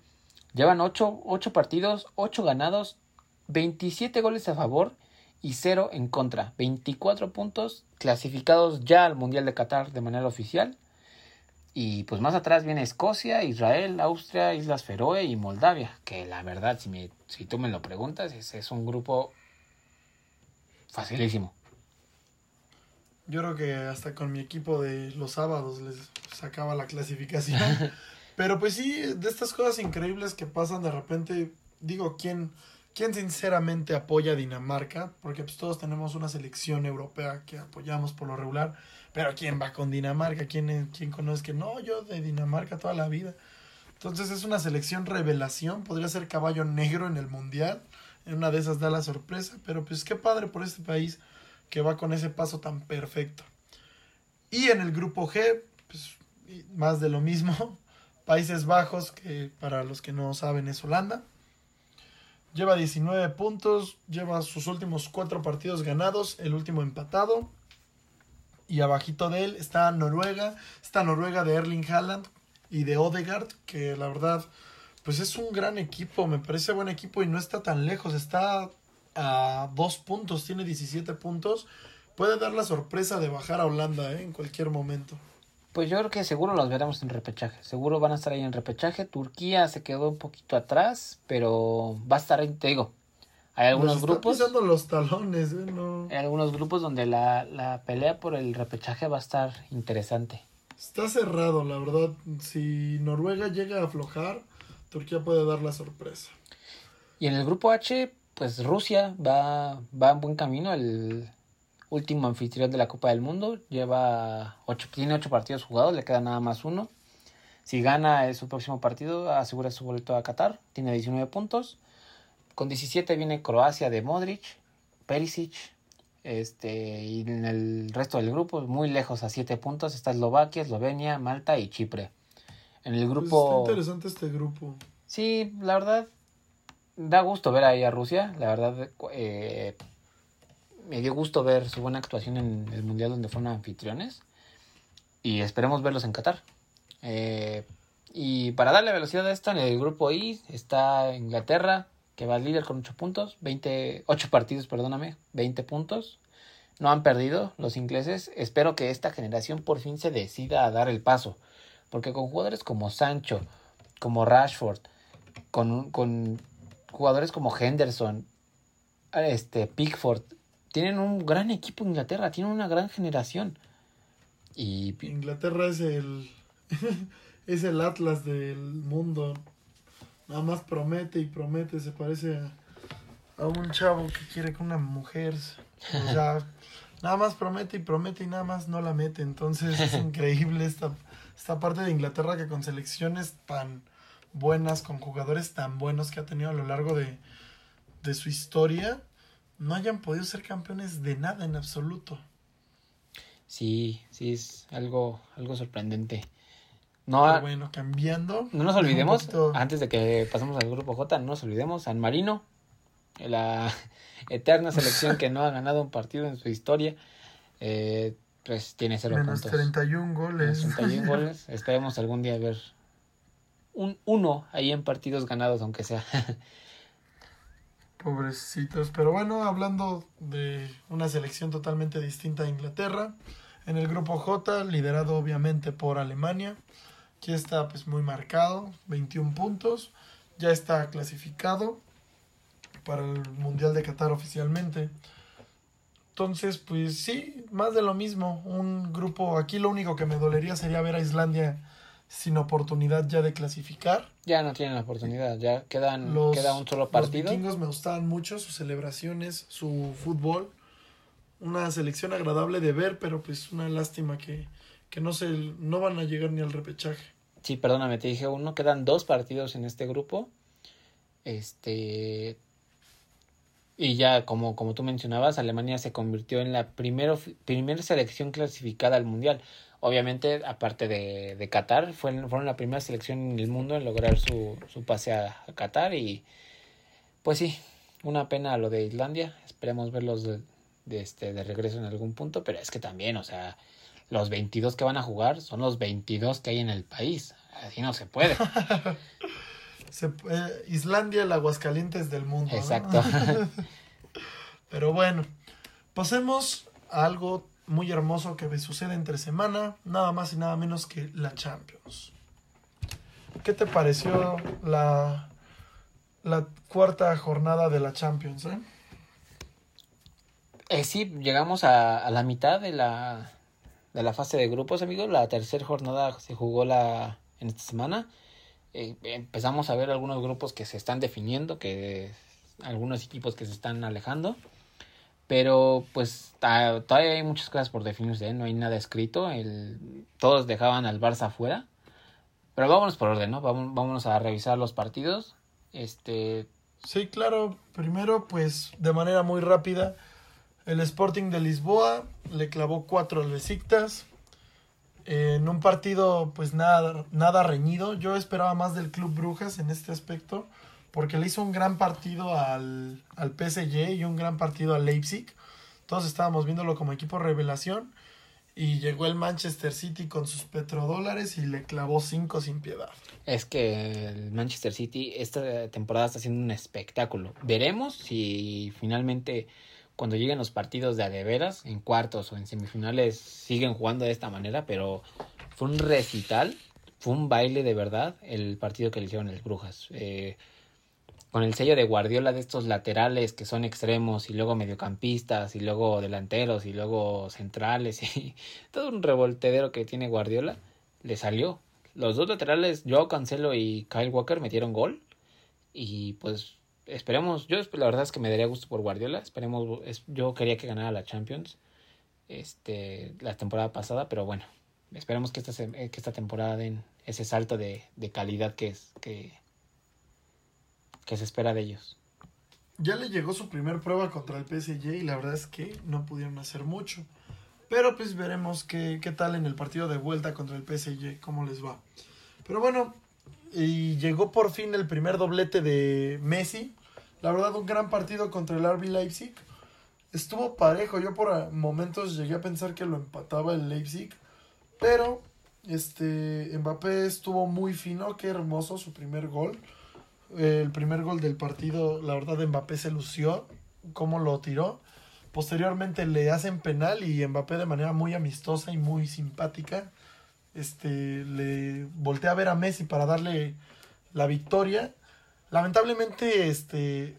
[SPEAKER 2] Llevan 8, partidos, 8 ganados, 27 goles a favor y 0 en contra. 24 puntos clasificados ya al Mundial de Qatar de manera oficial. Y pues más atrás viene Escocia, Israel, Austria, Islas Feroe y Moldavia. Que la verdad, si, me, si tú me lo preguntas, es, es un grupo facilísimo.
[SPEAKER 1] Yo creo que hasta con mi equipo de los sábados les sacaba la clasificación. Pero pues sí, de estas cosas increíbles que pasan de repente, digo, ¿quién, ¿Quién sinceramente apoya a Dinamarca? Porque pues todos tenemos una selección europea que apoyamos por lo regular. Pero ¿quién va con Dinamarca? ¿Quién, quién conoce que no? Yo de Dinamarca toda la vida. Entonces es una selección revelación. Podría ser caballo negro en el mundial. En una de esas da la sorpresa. Pero pues qué padre por este país que va con ese paso tan perfecto. Y en el grupo G, pues más de lo mismo. Países Bajos, que para los que no saben es Holanda. Lleva 19 puntos, lleva sus últimos cuatro partidos ganados, el último empatado. Y abajito de él está Noruega, está Noruega de Erling Haaland y de Odegaard, que la verdad, pues es un gran equipo, me parece buen equipo y no está tan lejos, está a dos puntos, tiene 17 puntos. Puede dar la sorpresa de bajar a Holanda ¿eh? en cualquier momento.
[SPEAKER 2] Pues yo creo que seguro los veremos en repechaje. Seguro van a estar ahí en repechaje. Turquía se quedó un poquito atrás, pero va a estar ahí, te digo. Hay algunos grupos.
[SPEAKER 1] Pisando los talones, ¿eh?
[SPEAKER 2] Hay algunos grupos donde la, la pelea por el repechaje va a estar interesante.
[SPEAKER 1] Está cerrado, la verdad. Si Noruega llega a aflojar, Turquía puede dar la sorpresa.
[SPEAKER 2] Y en el grupo H, pues Rusia va, va en buen camino. El, último anfitrión de la Copa del Mundo. Lleva ocho, tiene ocho partidos jugados, le queda nada más uno. Si gana su próximo partido, asegura su boleto a Qatar. Tiene 19 puntos. Con 17 viene Croacia de Modric, Perisic. Este, y en el resto del grupo, muy lejos a 7 puntos, está Eslovaquia, Eslovenia, Malta y Chipre. En el pues grupo.
[SPEAKER 1] está interesante este grupo.
[SPEAKER 2] Sí, la verdad, da gusto ver ahí a Rusia. La verdad, eh, me dio gusto ver su buena actuación en el Mundial donde fueron anfitriones. Y esperemos verlos en Qatar. Eh, y para darle velocidad a esto, en el grupo I está Inglaterra, que va líder con 8 puntos, 20, 8 partidos, perdóname, 20 puntos. No han perdido los ingleses. Espero que esta generación por fin se decida a dar el paso. Porque con jugadores como Sancho, como Rashford, con, con jugadores como Henderson, este, Pickford, tienen un gran equipo Inglaterra, tienen una gran generación. Y
[SPEAKER 1] Inglaterra es el es el Atlas del mundo. Nada más promete y promete, se parece a, a un chavo que quiere con una mujer. O sea, nada más promete y promete y nada más no la mete. Entonces es increíble esta, esta parte de Inglaterra que con selecciones tan buenas, con jugadores tan buenos que ha tenido a lo largo de, de su historia, no hayan podido ser campeones de nada en absoluto.
[SPEAKER 2] Sí, sí, es algo, algo sorprendente. No,
[SPEAKER 1] bueno, cambiando.
[SPEAKER 2] No nos olvidemos, antes de que pasemos al grupo J, no nos olvidemos, San Marino, la eterna selección que no ha ganado un partido en su historia, eh, pues tiene cero
[SPEAKER 1] Menos 31 goles.
[SPEAKER 2] Menos 31 goles. Esperemos algún día ver un uno ahí en partidos ganados, aunque sea.
[SPEAKER 1] Pobrecitos. Pero bueno, hablando de una selección totalmente distinta a Inglaterra. En el grupo J, liderado obviamente por Alemania. Aquí está pues muy marcado, 21 puntos. Ya está clasificado para el Mundial de Qatar oficialmente. Entonces, pues sí, más de lo mismo. Un grupo, aquí lo único que me dolería sería ver a Islandia sin oportunidad ya de clasificar.
[SPEAKER 2] Ya no tienen la oportunidad, ya quedan queda un solo partido.
[SPEAKER 1] Los vikingos me gustaban mucho, sus celebraciones, su fútbol. Una selección agradable de ver, pero pues una lástima que, que no, se, no van a llegar ni al repechaje.
[SPEAKER 2] Sí, perdóname, te dije uno, quedan dos partidos en este grupo. Este. Y ya, como, como tú mencionabas, Alemania se convirtió en la primera selección clasificada al Mundial obviamente, aparte de, de Qatar, fueron, fueron la primera selección en el mundo en lograr su, su pase a, Qatar y pues sí, una pena lo de Islandia, esperemos verlos este, de regreso en algún punto, pero es que también, o sea, los 22 que van a jugar son los 22 que hay en el país, así no se puede.
[SPEAKER 1] se, eh, Islandia, el Aguascalientes del mundo.
[SPEAKER 2] Exacto.
[SPEAKER 1] pero bueno, pasemos a algo muy hermoso que me sucede entre semana, nada más y nada menos que la Champions. ¿Qué te pareció la, la cuarta jornada de la Champions? Eh?
[SPEAKER 2] Eh, sí, llegamos a, la mitad de la, de la fase de grupos, amigos. La tercera jornada se jugó la, en esta semana. Eh, empezamos a ver algunos grupos que se están definiendo, que algunos equipos que se están alejando. Pero pues todavía hay muchas cosas por definirse, ¿eh? no hay nada escrito. El, todos dejaban al Barça afuera. Pero vámonos por orden, ¿no? Vámonos a revisar los partidos. Este.
[SPEAKER 1] Sí, claro. Primero, pues, de manera muy rápida, el Sporting de Lisboa le clavó cuatro al Besiktas. en un partido, pues, nada, nada reñido. Yo esperaba más del Club Brujas en este aspecto porque le hizo un gran partido al, al PSG y un gran partido al Leipzig. Todos estábamos viéndolo como equipo revelación. Y llegó el Manchester City con sus petrodólares y le clavó cinco sin piedad.
[SPEAKER 2] Es que el Manchester City esta temporada está haciendo un espectáculo. Veremos si finalmente cuando lleguen los partidos de adeveras, en cuartos o en semifinales, siguen jugando de esta manera, pero fue un recital, fue un baile de verdad el partido que le hicieron el Brujas. Eh, con el sello de Guardiola de estos laterales que son extremos y luego mediocampistas y luego delanteros y luego centrales y todo un revoltedero que tiene Guardiola, le salió. Los dos laterales, Joao Cancelo y Kyle Walker metieron gol y pues esperemos, yo la verdad es que me daría gusto por Guardiola, esperemos, yo quería que ganara la Champions este la temporada pasada, pero bueno, esperemos que esta, que esta temporada den ese salto de, de calidad que es que que se espera de ellos.
[SPEAKER 1] Ya le llegó su primer prueba contra el PSG y la verdad es que no pudieron hacer mucho. Pero pues veremos qué, qué tal en el partido de vuelta contra el PSG, cómo les va. Pero bueno, y llegó por fin el primer doblete de Messi. La verdad, un gran partido contra el RB Leipzig. Estuvo parejo. Yo por momentos llegué a pensar que lo empataba el Leipzig. Pero este Mbappé estuvo muy fino. Qué hermoso su primer gol el primer gol del partido, la verdad, Mbappé se lució, cómo lo tiró. Posteriormente le hacen penal y Mbappé de manera muy amistosa y muy simpática este, le voltea a ver a Messi para darle la victoria. Lamentablemente este,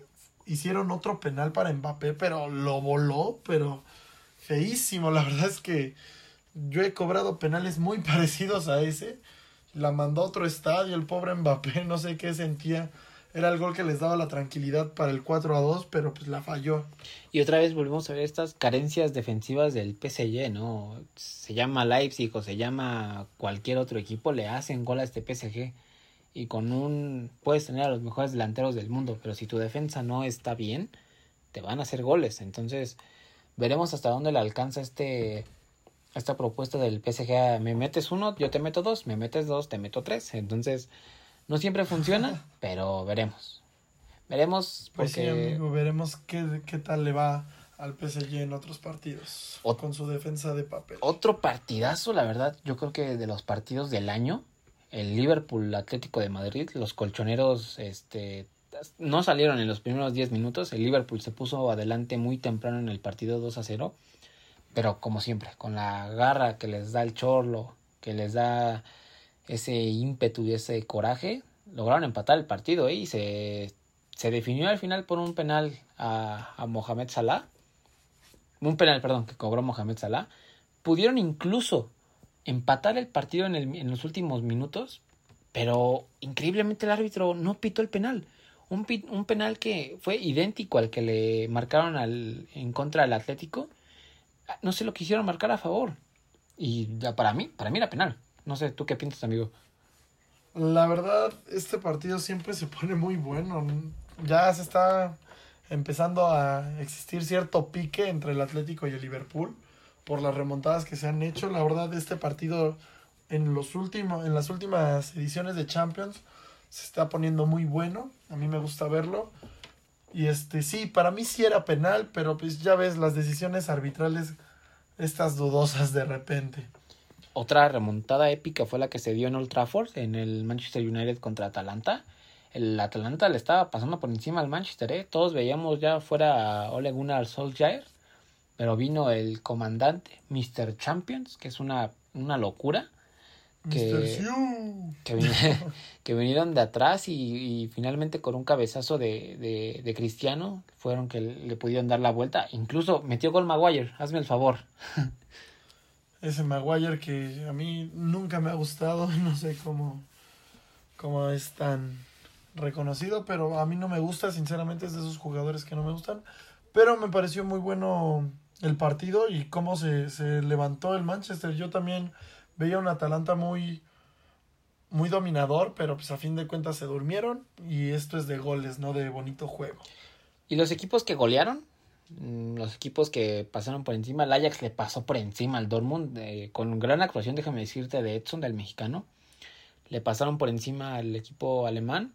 [SPEAKER 1] hicieron otro penal para Mbappé, pero lo voló, pero feísimo. La verdad es que yo he cobrado penales muy parecidos a ese la mandó a otro estadio, el pobre Mbappé, no sé qué sentía. Era el gol que les daba la tranquilidad para el 4 a 2, pero pues la falló.
[SPEAKER 2] Y otra vez volvemos a ver estas carencias defensivas del PSG, ¿no? Se llama Leipzig o se llama cualquier otro equipo, le hacen gol a este PSG. Y con un. Puedes tener a los mejores delanteros del mundo, pero si tu defensa no está bien, te van a hacer goles. Entonces, veremos hasta dónde le alcanza este esta propuesta del PSG, me metes uno, yo te meto dos, me metes dos, te meto tres. Entonces, no siempre funciona, pero veremos. Veremos
[SPEAKER 1] pues porque... veremos qué, qué tal le va al PSG en otros partidos con su defensa de papel.
[SPEAKER 2] Otro partidazo, la verdad, yo creo que de los partidos del año, el Liverpool Atlético de Madrid, los colchoneros este no salieron en los primeros 10 minutos, el Liverpool se puso adelante muy temprano en el partido 2 a 0 pero como siempre, con la garra que les da el chorlo, que les da ese ímpetu y ese coraje, lograron empatar el partido ¿eh? y se, se definió al final por un penal a, a Mohamed Salah. Un penal, perdón, que cobró Mohamed Salah. Pudieron incluso empatar el partido en, el, en los últimos minutos, pero increíblemente el árbitro no pitó el penal. Un, penal que fue idéntico al que le marcaron en contra del Atlético no se lo quisieron marcar a favor. Y para mí, para mí era penal. No sé, ¿tú qué piensas, amigo?
[SPEAKER 1] La verdad, este partido siempre se pone muy bueno. Ya se está empezando a existir cierto pique entre el Atlético y el Liverpool por las remontadas que se han hecho. La verdad, este partido en los últimos, en las últimas ediciones de Champions se está poniendo muy bueno. A mí me gusta verlo. Y este, sí, para mí sí era penal, pero pues ya ves las decisiones arbitrales, estas dudosas de repente.
[SPEAKER 2] Otra remontada épica fue la que se dio en Old Trafford, en el Manchester United contra Atalanta. El Atalanta le estaba pasando por encima al Manchester, ¿eh? Todos veíamos ya fuera Ole Gunnar Solskjaer, pero vino el comandante, Mr. Champions, que es una, una locura que, que, vinieron de atrás y, finalmente con un cabezazo de, de, Cristiano fueron que le pudieron dar la vuelta. Incluso metió gol Maguire, hazme el favor.
[SPEAKER 1] Ese Maguire que a mí nunca me ha gustado, no sé cómo, cómo es tan reconocido, pero a mí no me gusta, sinceramente es de esos jugadores que no me gustan. Pero me pareció muy bueno el partido y cómo se, se levantó el Manchester. Yo también veía un Atalanta muy, muy dominador, pero pues a fin de cuentas se durmieron y esto es de goles, no de bonito juego.
[SPEAKER 2] ¿Y los equipos que golearon? Mm, los equipos que pasaron por encima, el Ajax le pasó por encima al Dortmund eh, con gran actuación, déjame decirte, de Edson, del mexicano. Le pasaron por encima al equipo alemán.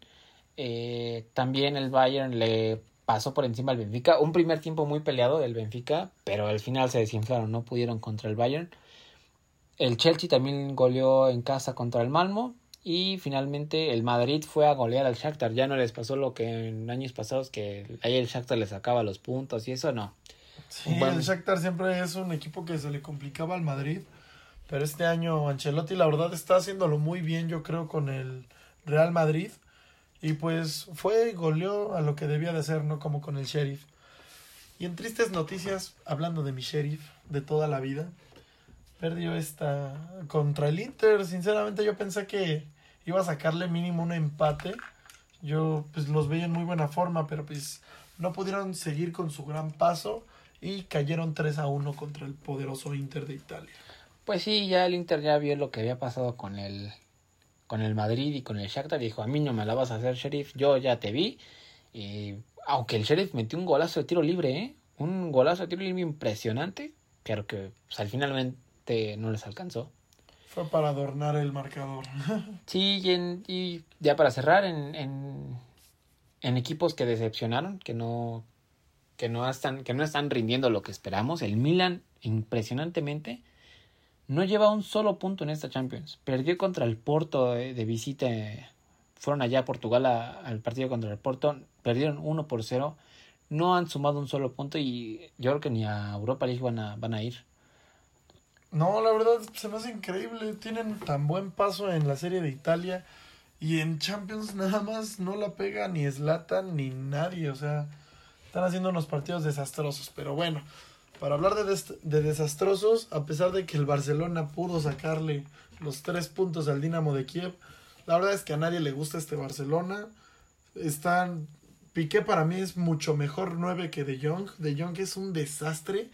[SPEAKER 2] Eh, también el Bayern le pasó por encima al Benfica. Un primer tiempo muy peleado del Benfica, pero al final se desinflaron, no pudieron contra el Bayern. El Chelsea también goleó en casa contra el Malmo. Y finalmente el Madrid fue a golear al Shakhtar. Ya no les pasó lo que en años pasados que ahí el Shakhtar le sacaba los puntos y eso no.
[SPEAKER 1] Sí, el Shakhtar siempre es un equipo que se le complicaba al Madrid. Pero este año Ancelotti la verdad está haciéndolo muy bien yo creo con el Real Madrid. Y pues fue y goleó a lo que debía de ser, no como con el Sheriff. Y en tristes noticias, hablando de mi Sheriff de toda la vida, perdió esta contra el Inter. Sinceramente yo pensé que iba a sacarle mínimo un empate. Yo pues los veía en muy buena forma, pero pues no pudieron seguir con su gran paso y cayeron 3 a 1 contra el poderoso Inter de Italia.
[SPEAKER 2] Pues sí, ya el Inter ya vio lo que había pasado con el con el Madrid y con el Shakhtar dijo, "A mí no me la vas a hacer, Sheriff, yo ya te vi." Y aunque el Sheriff metió un golazo de tiro libre, ¿eh? Un golazo de tiro libre impresionante, pero que pues, al finalmente no les alcanzó.
[SPEAKER 1] Fue para adornar el marcador.
[SPEAKER 2] sí, y, ya para cerrar, en, en, equipos que decepcionaron, que no, que, no están, que no están rindiendo lo que esperamos, el Milan, impresionantemente, no lleva un solo punto en esta Champions. Perdió contra el Porto de, visita. Fueron allá a Portugal al partido contra el Porto. Perdieron 1 por 0. No han sumado un solo punto y yo creo que ni a Europa League van a, van a ir.
[SPEAKER 1] No, la verdad se me hace increíble. Tienen tan buen paso en la Serie de Italia. Y en Champions nada más no la pega ni Slatan ni nadie. O sea, están haciendo unos partidos desastrosos. Pero bueno, para hablar de, de desastrosos, a pesar de que el Barcelona pudo sacarle los tres puntos al Dinamo de Kiev, la verdad es que a nadie le gusta este Barcelona. Están. Piqué para mí es mucho mejor 9 que De Jong. De Jong es un desastre.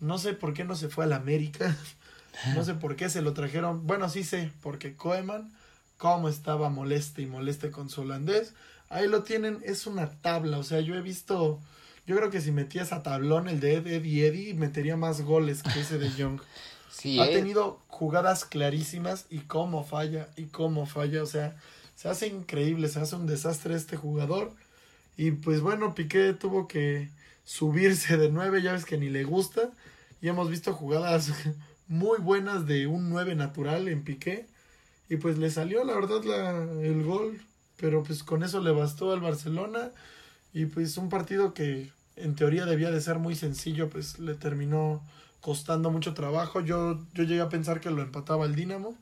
[SPEAKER 1] No sé por qué no se fue al América. No sé por qué se lo trajeron. Bueno, sí sé, porque Koeman, como estaba moleste y moleste con su holandés, ahí lo tienen, es una tabla. O sea, yo he visto, yo creo que si metías a tablón el de Eddie Eddie, metería más goles que ese de Young. Sí, ha eh. tenido jugadas clarísimas y cómo falla y cómo falla. O sea, se hace increíble, se hace un desastre este jugador. Y pues bueno, Piqué tuvo que subirse de nueve, ya ves que ni le gusta. Y hemos visto jugadas muy buenas de un 9 natural en Piqué. Y pues le salió, la verdad, la, el gol. Pero pues con eso le bastó al Barcelona. Y pues un partido que en teoría debía de ser muy sencillo, pues le terminó costando mucho trabajo. Yo, yo llegué a pensar que lo empataba el Dinamo.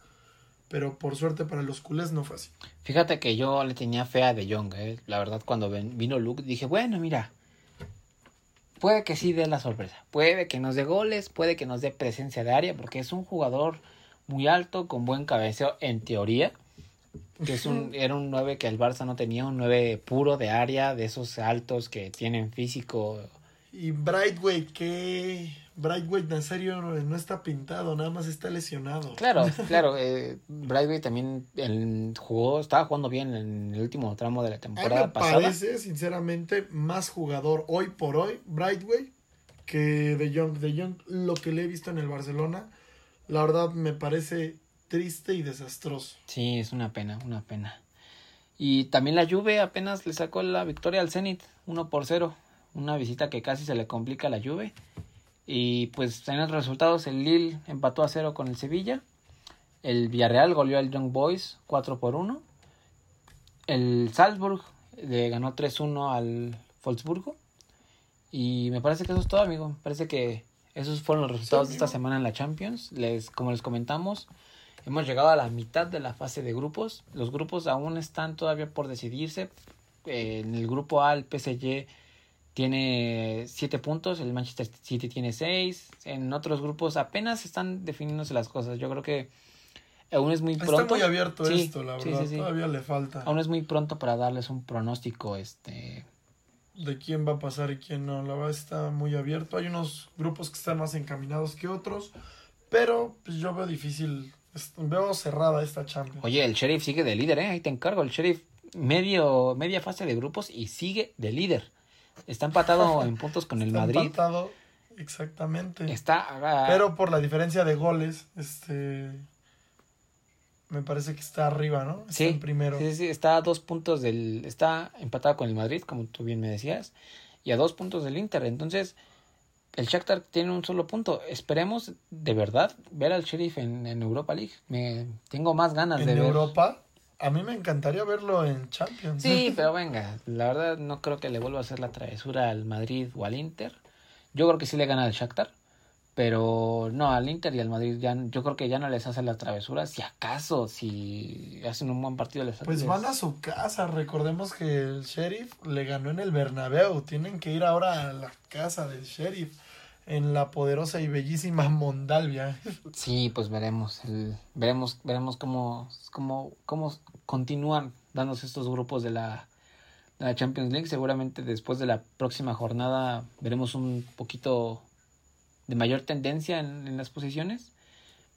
[SPEAKER 1] Pero por suerte para los culés no fue así.
[SPEAKER 2] Fíjate que yo le tenía fe a De Jong, ¿eh? La verdad, cuando vino Luke, dije, bueno, mira, puede que sí dé la sorpresa. Puede que nos dé goles, puede que nos dé presencia de área, porque es un jugador muy alto, con buen cabeceo, en teoría. Que es un, era un 9 que el Barça no tenía, un 9 puro de área, de esos altos que tienen físico.
[SPEAKER 1] Y Brightway, que Brightway en serio no está pintado, nada más está lesionado.
[SPEAKER 2] Claro, claro. Eh, Brightway también jugó, estaba jugando bien en el último tramo de la temporada
[SPEAKER 1] me parece, sinceramente, más jugador hoy por hoy, Brightway, que De Jong. De Jong, lo que le he visto en el Barcelona, la verdad me parece triste y desastroso.
[SPEAKER 2] Sí, es una pena, una pena. Y también la Juve apenas le sacó la victoria al Zenit, 1 por 0. Una visita que casi se le complica a la Juve. Y pues en los resultados el Lille empató a cero con el Sevilla. El Villarreal goleó al Young Boys 4 por 1. El Salzburg le ganó 3-1 al Wolfsburgo. Y me parece que eso es todo, amigo. Me parece que esos fueron los resultados de esta semana en la Champions. Les, como les comentamos, hemos llegado a la mitad de la fase de grupos. Los grupos aún están todavía por decidirse. en el grupo A, el PSG tiene 7 puntos, el Manchester City tiene 6. En otros grupos apenas están definiéndose las cosas. Yo creo que Aún es muy
[SPEAKER 1] Está
[SPEAKER 2] pronto.
[SPEAKER 1] muy abierto
[SPEAKER 2] Sí,
[SPEAKER 1] esto, la verdad.
[SPEAKER 2] sí, sí.
[SPEAKER 1] Todavía le falta
[SPEAKER 2] Aún es muy pronto para darles un pronóstico, este...
[SPEAKER 1] de quién va a pasar y quién no. La verdad está muy abierto. Hay unos grupos que están más encaminados que otros. Pero pues, yo veo difícil. Veo cerrada esta Champions.
[SPEAKER 2] Oye, el Sheriff sigue de líder, ¿eh? Ahí te encargo. El Sheriff medio, media fase de grupos y sigue de líder. Está empatado en puntos con el
[SPEAKER 1] Está
[SPEAKER 2] Madrid.
[SPEAKER 1] empatado, exactamente.
[SPEAKER 2] Está...
[SPEAKER 1] Pero por la diferencia de goles, este. Me parece que está arriba, ¿no? Está
[SPEAKER 2] Sí,
[SPEAKER 1] en primero.
[SPEAKER 2] sí, sí, está a dos puntos del... Está empatado con el Madrid, como tú bien me decías, y a dos puntos del Inter. Entonces, el Shakhtar tiene un solo punto. Esperemos, de verdad, ver al Sheriff en, en Europa League. Me, tengo más ganas
[SPEAKER 1] en
[SPEAKER 2] de ver...
[SPEAKER 1] Europa. A mí me encantaría verlo en Champions.
[SPEAKER 2] Sí, pero venga, la verdad no creo que le vuelva a hacer la travesura al Madrid o al Inter. Yo creo que sí le gana al Shakhtar, pero no, al Inter y al Madrid ya, yo creo que ya no les hace la travesura. Si acaso, si hacen un buen partido les
[SPEAKER 1] Pues
[SPEAKER 2] les-
[SPEAKER 1] van a su casa. Recordemos que el Sheriff le ganó en el Bernabéu. Tienen que ir ahora a la casa del Sheriff. En la poderosa y bellísima Mondalvia.
[SPEAKER 2] Sí, pues veremos, veremos, veremos cómo, cómo, cómo continúan dándose estos grupos de la, de la Champions League. Seguramente después de la próxima jornada veremos un poquito de mayor tendencia en, en las posiciones.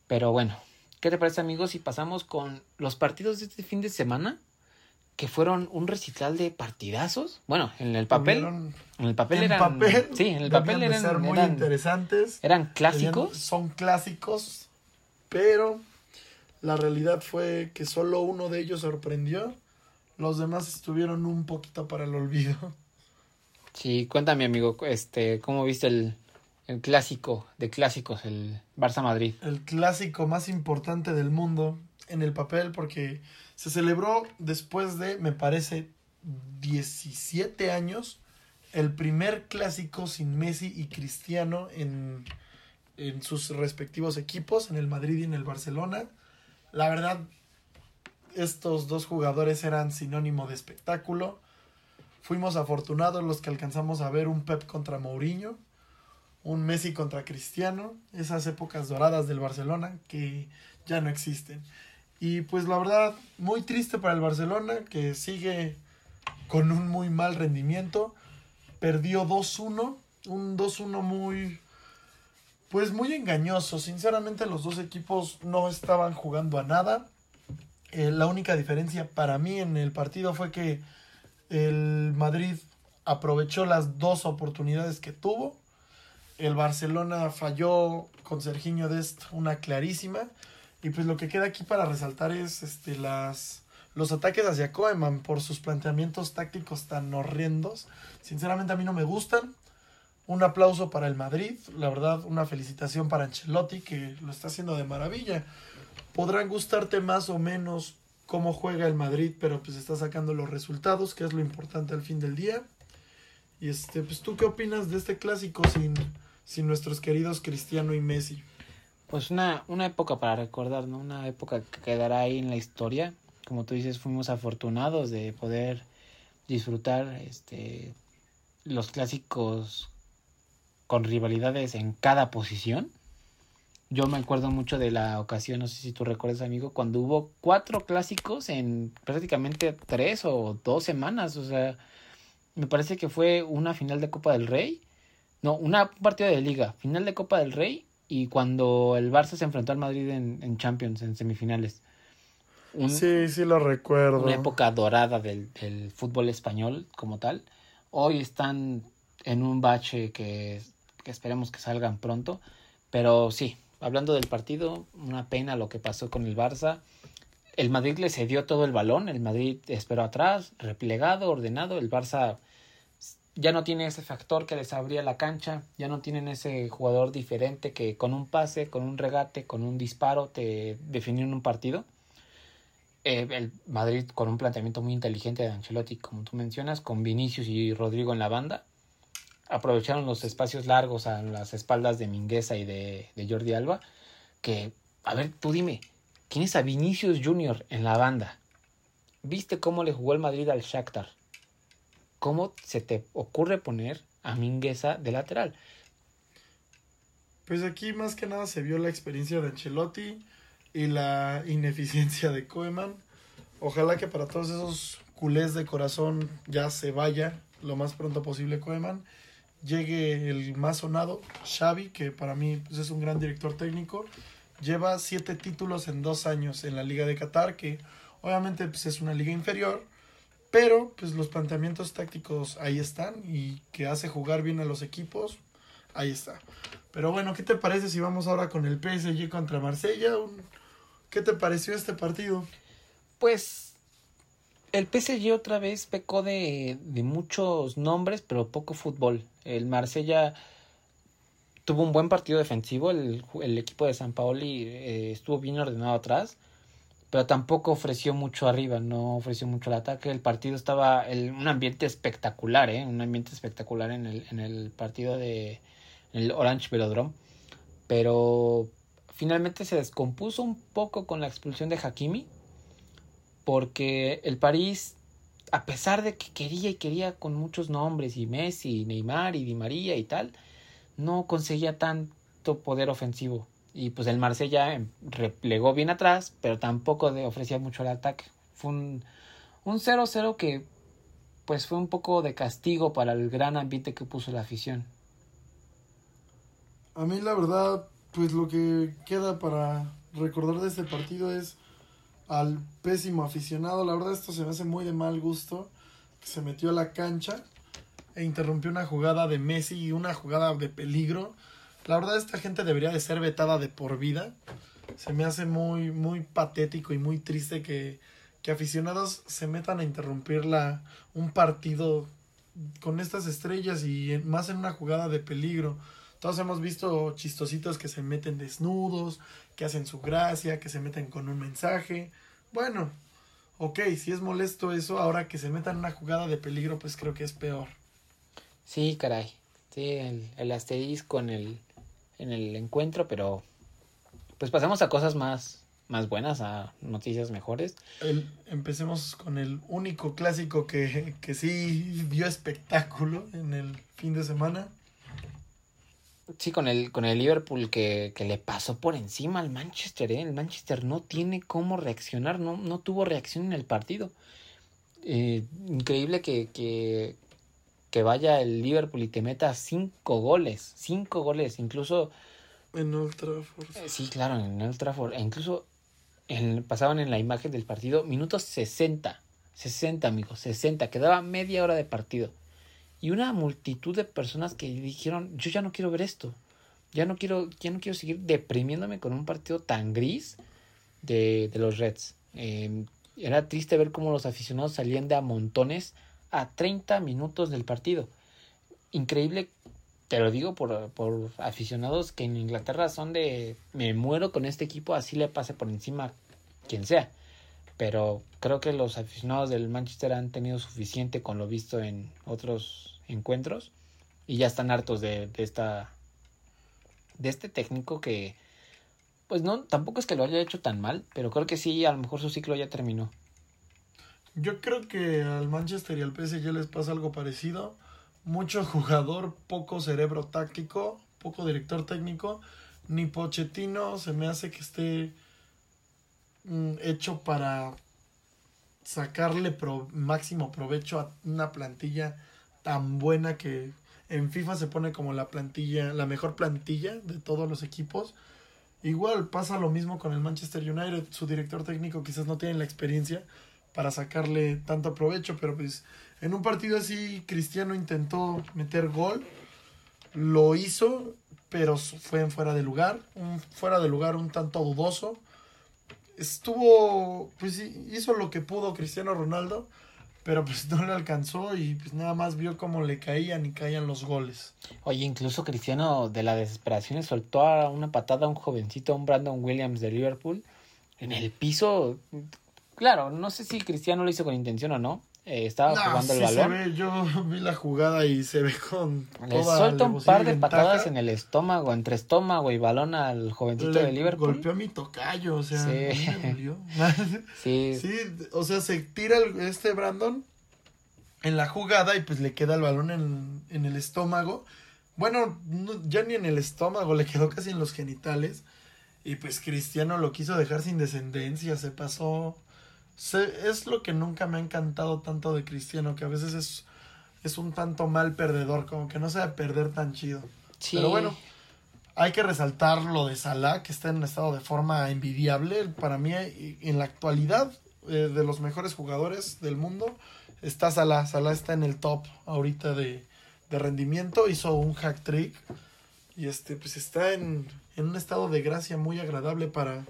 [SPEAKER 2] Pero bueno, ¿qué te parece amigos si pasamos con los partidos de este fin de semana? Que fueron un recital de partidazos. Bueno, en el papel, en el papel
[SPEAKER 1] en
[SPEAKER 2] eran,
[SPEAKER 1] papel.
[SPEAKER 2] sí, en el papel eran,
[SPEAKER 1] ser muy
[SPEAKER 2] eran,
[SPEAKER 1] interesantes.
[SPEAKER 2] eran clásicos.
[SPEAKER 1] Son clásicos. Pero la realidad fue que solo uno de ellos sorprendió. Los demás estuvieron un poquito para el olvido.
[SPEAKER 2] Sí, cuéntame, amigo, este, ¿cómo viste el, el clásico de clásicos, el Barça Madrid?
[SPEAKER 1] el clásico más importante del mundo en el papel porque se celebró después de, me parece, 17 años, el primer clásico sin Messi y Cristiano en, en sus respectivos equipos, en el Madrid y en el Barcelona. La verdad, estos dos jugadores eran sinónimo de espectáculo. Fuimos afortunados los que alcanzamos a ver un Pep contra Mourinho un Messi contra Cristiano, esas épocas doradas del Barcelona que ya no existen. Y pues la verdad, muy triste para el Barcelona que sigue con un muy mal rendimiento. Perdió 2-1, un 2-1 muy pues muy engañoso. Sinceramente los dos equipos no estaban jugando a nada. Eh, la única diferencia para mí en el partido fue que el Madrid aprovechó las dos oportunidades que tuvo el Barcelona falló con Serginho Dest una clarísima. Y pues lo que queda aquí para resaltar es este las los ataques hacia Koeman por sus planteamientos tácticos tan horrendos. Sinceramente a mí no me gustan. Un aplauso para el Madrid, la verdad una felicitación para Ancelotti que lo está haciendo de maravilla. Podrán gustarte más o menos cómo juega el Madrid, pero pues está sacando los resultados, que es lo importante al fin del día. Y este, pues tú qué opinas de este clásico sin, sin nuestros queridos Cristiano y Messi?
[SPEAKER 2] Pues una, una época para recordar, ¿no? Una época que quedará ahí en la historia. Como tú dices, fuimos afortunados de poder disfrutar este los clásicos con rivalidades en cada posición. Yo me acuerdo mucho de la ocasión, no sé si tú recuerdas, amigo, cuando hubo cuatro clásicos en prácticamente tres o dos semanas. O sea, me parece que fue una final de Copa del Rey. No, una un partido de liga, final de Copa del Rey y cuando el Barça se enfrentó al Madrid en, en Champions, en semifinales. Un-
[SPEAKER 1] Sí, sí lo recuerdo.
[SPEAKER 2] una época dorada del, del fútbol español como tal. Hoy están en un bache que, que esperemos que salgan pronto. Pero sí, hablando del partido, una pena lo que pasó con el Barça. El Madrid le cedió todo el balón, el Madrid esperó atrás, replegado, ordenado. El Barça ya no tiene ese factor que les abría la cancha, ya no tienen ese jugador diferente que con un pase, con un regate, con un disparo te definieron un partido. Eh, el Madrid con un planteamiento muy inteligente de Ancelotti, como tú mencionas, con Vinicius y Rodrigo en la banda. Aprovecharon los espacios largos a las espaldas de Mingueza y de, Jordi Alba. Que, a ver, tú dime, ¿quién es a Vinicius Junior en la banda? ¿Viste cómo le jugó el Madrid al Shakhtar? ¿Cómo se te ocurre poner a Mingueza de lateral?
[SPEAKER 1] Pues aquí más que nada se vio la experiencia de Ancelotti. y la ineficiencia de Koeman. Ojalá que para todos esos culés de corazón ya se vaya lo más pronto posible Koeman. Llegue el más sonado, Xavi, que para mí pues, es un gran director técnico. Lleva siete títulos en dos años en la Liga de Qatar, que obviamente pues, es una liga inferior, pero pues los planteamientos tácticos ahí están y que hace jugar bien a los equipos, ahí está. Pero bueno, ¿qué te parece si vamos ahora con el PSG contra Marsella? ¿Qué te pareció este partido?
[SPEAKER 2] Pues el PSG otra vez pecó de, de muchos nombres, pero poco fútbol. El Marsella tuvo un buen partido defensivo, el, el equipo de San Paoli eh, estuvo bien ordenado atrás, pero tampoco ofreció mucho arriba, no ofreció mucho el ataque. El partido estaba en un ambiente espectacular, ¿eh? un ambiente espectacular en el, en el partido de el Orange Velodrome, pero finalmente se descompuso un poco con la expulsión de Hakimi, porque el París, a pesar de que quería y quería con muchos nombres, y Messi, y Neymar, y Di María y tal, no conseguía tanto poder ofensivo. Y pues el Marsella replegó bien atrás, pero tampoco ofrecía mucho el ataque. Fue un, un 0-0 que pues fue un poco de castigo para el gran ambiente que puso la afición.
[SPEAKER 1] A mí la verdad, pues lo que queda para recordar de este partido es al pésimo aficionado. La verdad esto se me hace muy de mal gusto. Se metió a la cancha e interrumpió una jugada de Messi y una jugada de peligro. La verdad esta gente debería de ser vetada de por vida. Se me hace muy, muy patético y muy triste que, que aficionados se metan a interrumpir un partido con estas estrellas y más en una jugada de peligro. Todos hemos visto chistositos que se meten desnudos, que hacen su gracia, que se meten con un mensaje. Bueno, ok, si es molesto eso, ahora que se metan en una jugada de peligro, pues creo que es peor.
[SPEAKER 2] Sí, caray. Sí, el, el asterisco el, en el encuentro, pero pues pasamos a cosas más, más buenas, a noticias mejores.
[SPEAKER 1] El, empecemos con el único clásico que, que sí dio espectáculo en el fin de semana.
[SPEAKER 2] Sí, con el, con el Liverpool que, que le pasó por encima al Manchester, ¿eh? El Manchester no tiene cómo reaccionar, no, no tuvo reacción en el partido. Eh, increíble que, que, que vaya el Liverpool y te meta cinco goles, cinco goles, incluso...
[SPEAKER 1] En Old Trafford.
[SPEAKER 2] Eh, sí, claro, en Old Trafford. E incluso en, pasaban en la imagen del partido minutos 60, 60 amigos, 60, quedaba media hora de partido y una multitud de personas que dijeron, yo ya no quiero ver esto, ya no quiero, ya no quiero seguir deprimiéndome con un partido tan gris de, de los Reds. Eh, era triste ver cómo los aficionados salían de a montones a 30 minutos del partido. Increíble, te lo digo por, por aficionados que en Inglaterra son de me muero con este equipo, así le pase por encima quien sea. Pero creo que los aficionados del Manchester han tenido suficiente con lo visto en otros encuentros y ya están hartos de, de esta de este técnico que pues no tampoco es que lo haya hecho tan mal pero creo que sí a lo mejor su ciclo ya terminó
[SPEAKER 1] yo creo que al Manchester y al PSG les pasa algo parecido. Mucho jugador poco cerebro táctico poco director técnico. Ni Pochettino se me hace que esté mm, hecho para sacarle pro, máximo provecho a una plantilla tan buena que en FIFA se pone como la plantilla, la mejor plantilla de todos los equipos. Igual pasa lo mismo con el Manchester United, su director técnico quizás no tiene la experiencia para sacarle tanto provecho, pero pues en un partido así Cristiano intentó meter gol, lo hizo, pero fue en fuera de lugar, un fuera de lugar un tanto dudoso. Estuvo, pues hizo lo que pudo Cristiano Ronaldo, pero pues no le alcanzó y pues nada más vio cómo le caían y caían los goles.
[SPEAKER 2] Oye, incluso Cristiano de la desesperación soltó a una patada a un jovencito, a un Brandon Williams de Liverpool, en el piso. Claro, no sé si Cristiano lo hizo con intención o no, eh, estaba jugando el balón.
[SPEAKER 1] Se ve, yo vi la jugada y se ve con.
[SPEAKER 2] Le suelta un par de patadas en el estómago, entre estómago y balón al jovencito de Liverpool.
[SPEAKER 1] Golpeó a mi tocayo, o sea, sí. me sí. sí, o sea, se tira este Brandon en la jugada y pues le queda el balón en, en el estómago. Bueno, ya ni en el estómago, le quedó casi en los genitales. Y pues Cristiano lo quiso dejar sin descendencia, se pasó. Se, es lo que nunca me ha encantado tanto de Cristiano, que a veces es, es un tanto mal perdedor, como que no sabe perder tan chido.
[SPEAKER 2] Sí.
[SPEAKER 1] Pero bueno, hay que resaltar lo de Salah, que está en un estado de forma envidiable. Para mí, en la actualidad, eh, de los mejores jugadores del mundo, está Salah. Salah está en el top ahorita de, de rendimiento. Hizo un hack trick. Y este, pues está en, en un estado de gracia muy agradable para,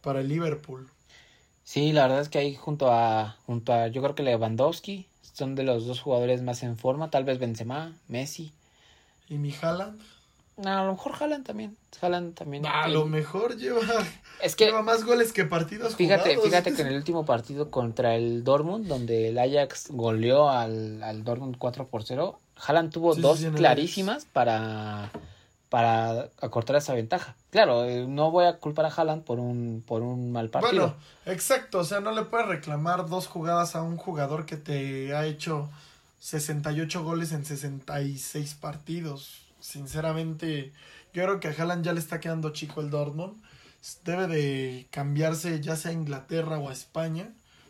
[SPEAKER 1] para el Liverpool.
[SPEAKER 2] Sí, la verdad es que ahí junto a, junto a, yo creo que Lewandowski, son de los dos jugadores más en forma, tal vez Benzema, Messi.
[SPEAKER 1] ¿Y mi Haaland?
[SPEAKER 2] No, a lo mejor Haaland también. Haaland también.
[SPEAKER 1] A lo mejor lleva,
[SPEAKER 2] es que,
[SPEAKER 1] lleva más goles que partidos
[SPEAKER 2] fíjate,
[SPEAKER 1] jugados.
[SPEAKER 2] Fíjate que en el último partido contra el Dortmund, donde el Ajax goleó al, al Dortmund 4 por 0, Haaland tuvo
[SPEAKER 1] Sí,
[SPEAKER 2] dos
[SPEAKER 1] sí,
[SPEAKER 2] clarísimas para, para acortar esa ventaja. Claro, eh, no voy a culpar a Haaland por un, por un mal partido.
[SPEAKER 1] Bueno, exacto, o sea, no le puedes reclamar dos jugadas a un jugador que te ha hecho 68 goles en 66 partidos. Sinceramente, yo creo que a Haaland ya le está quedando chico el Dortmund. Debe de cambiarse ya sea a Inglaterra o a España.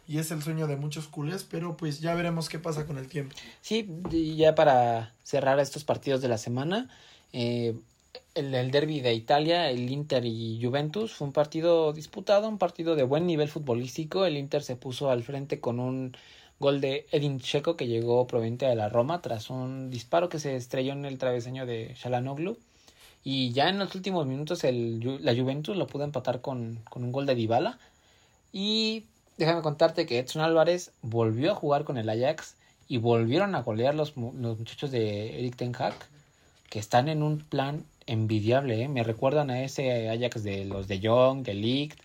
[SPEAKER 1] Y es el sueño de muchos culés, pero pues ya veremos qué pasa con el tiempo.
[SPEAKER 2] Sí, ya para cerrar estos partidos de la semana, eh, el, derby de Italia, el Inter y Juventus, fue un partido disputado, un partido de buen nivel futbolístico. El Inter se puso al frente con un gol de Edin Checo que llegó proveniente de la Roma tras un disparo que se estrelló en el travesaño de Shalanoglu. Y ya en los últimos minutos el, la Juventus lo pudo empatar con, con un gol de Dybala. Y déjame contarte que Edson Álvarez volvió a jugar con el Ajax y volvieron a golear los, los muchachos de Eric Ten Hag, que están en un plan envidiable. ¿eh? Me recuerdan a ese Ajax de los de Jong, de Ligt,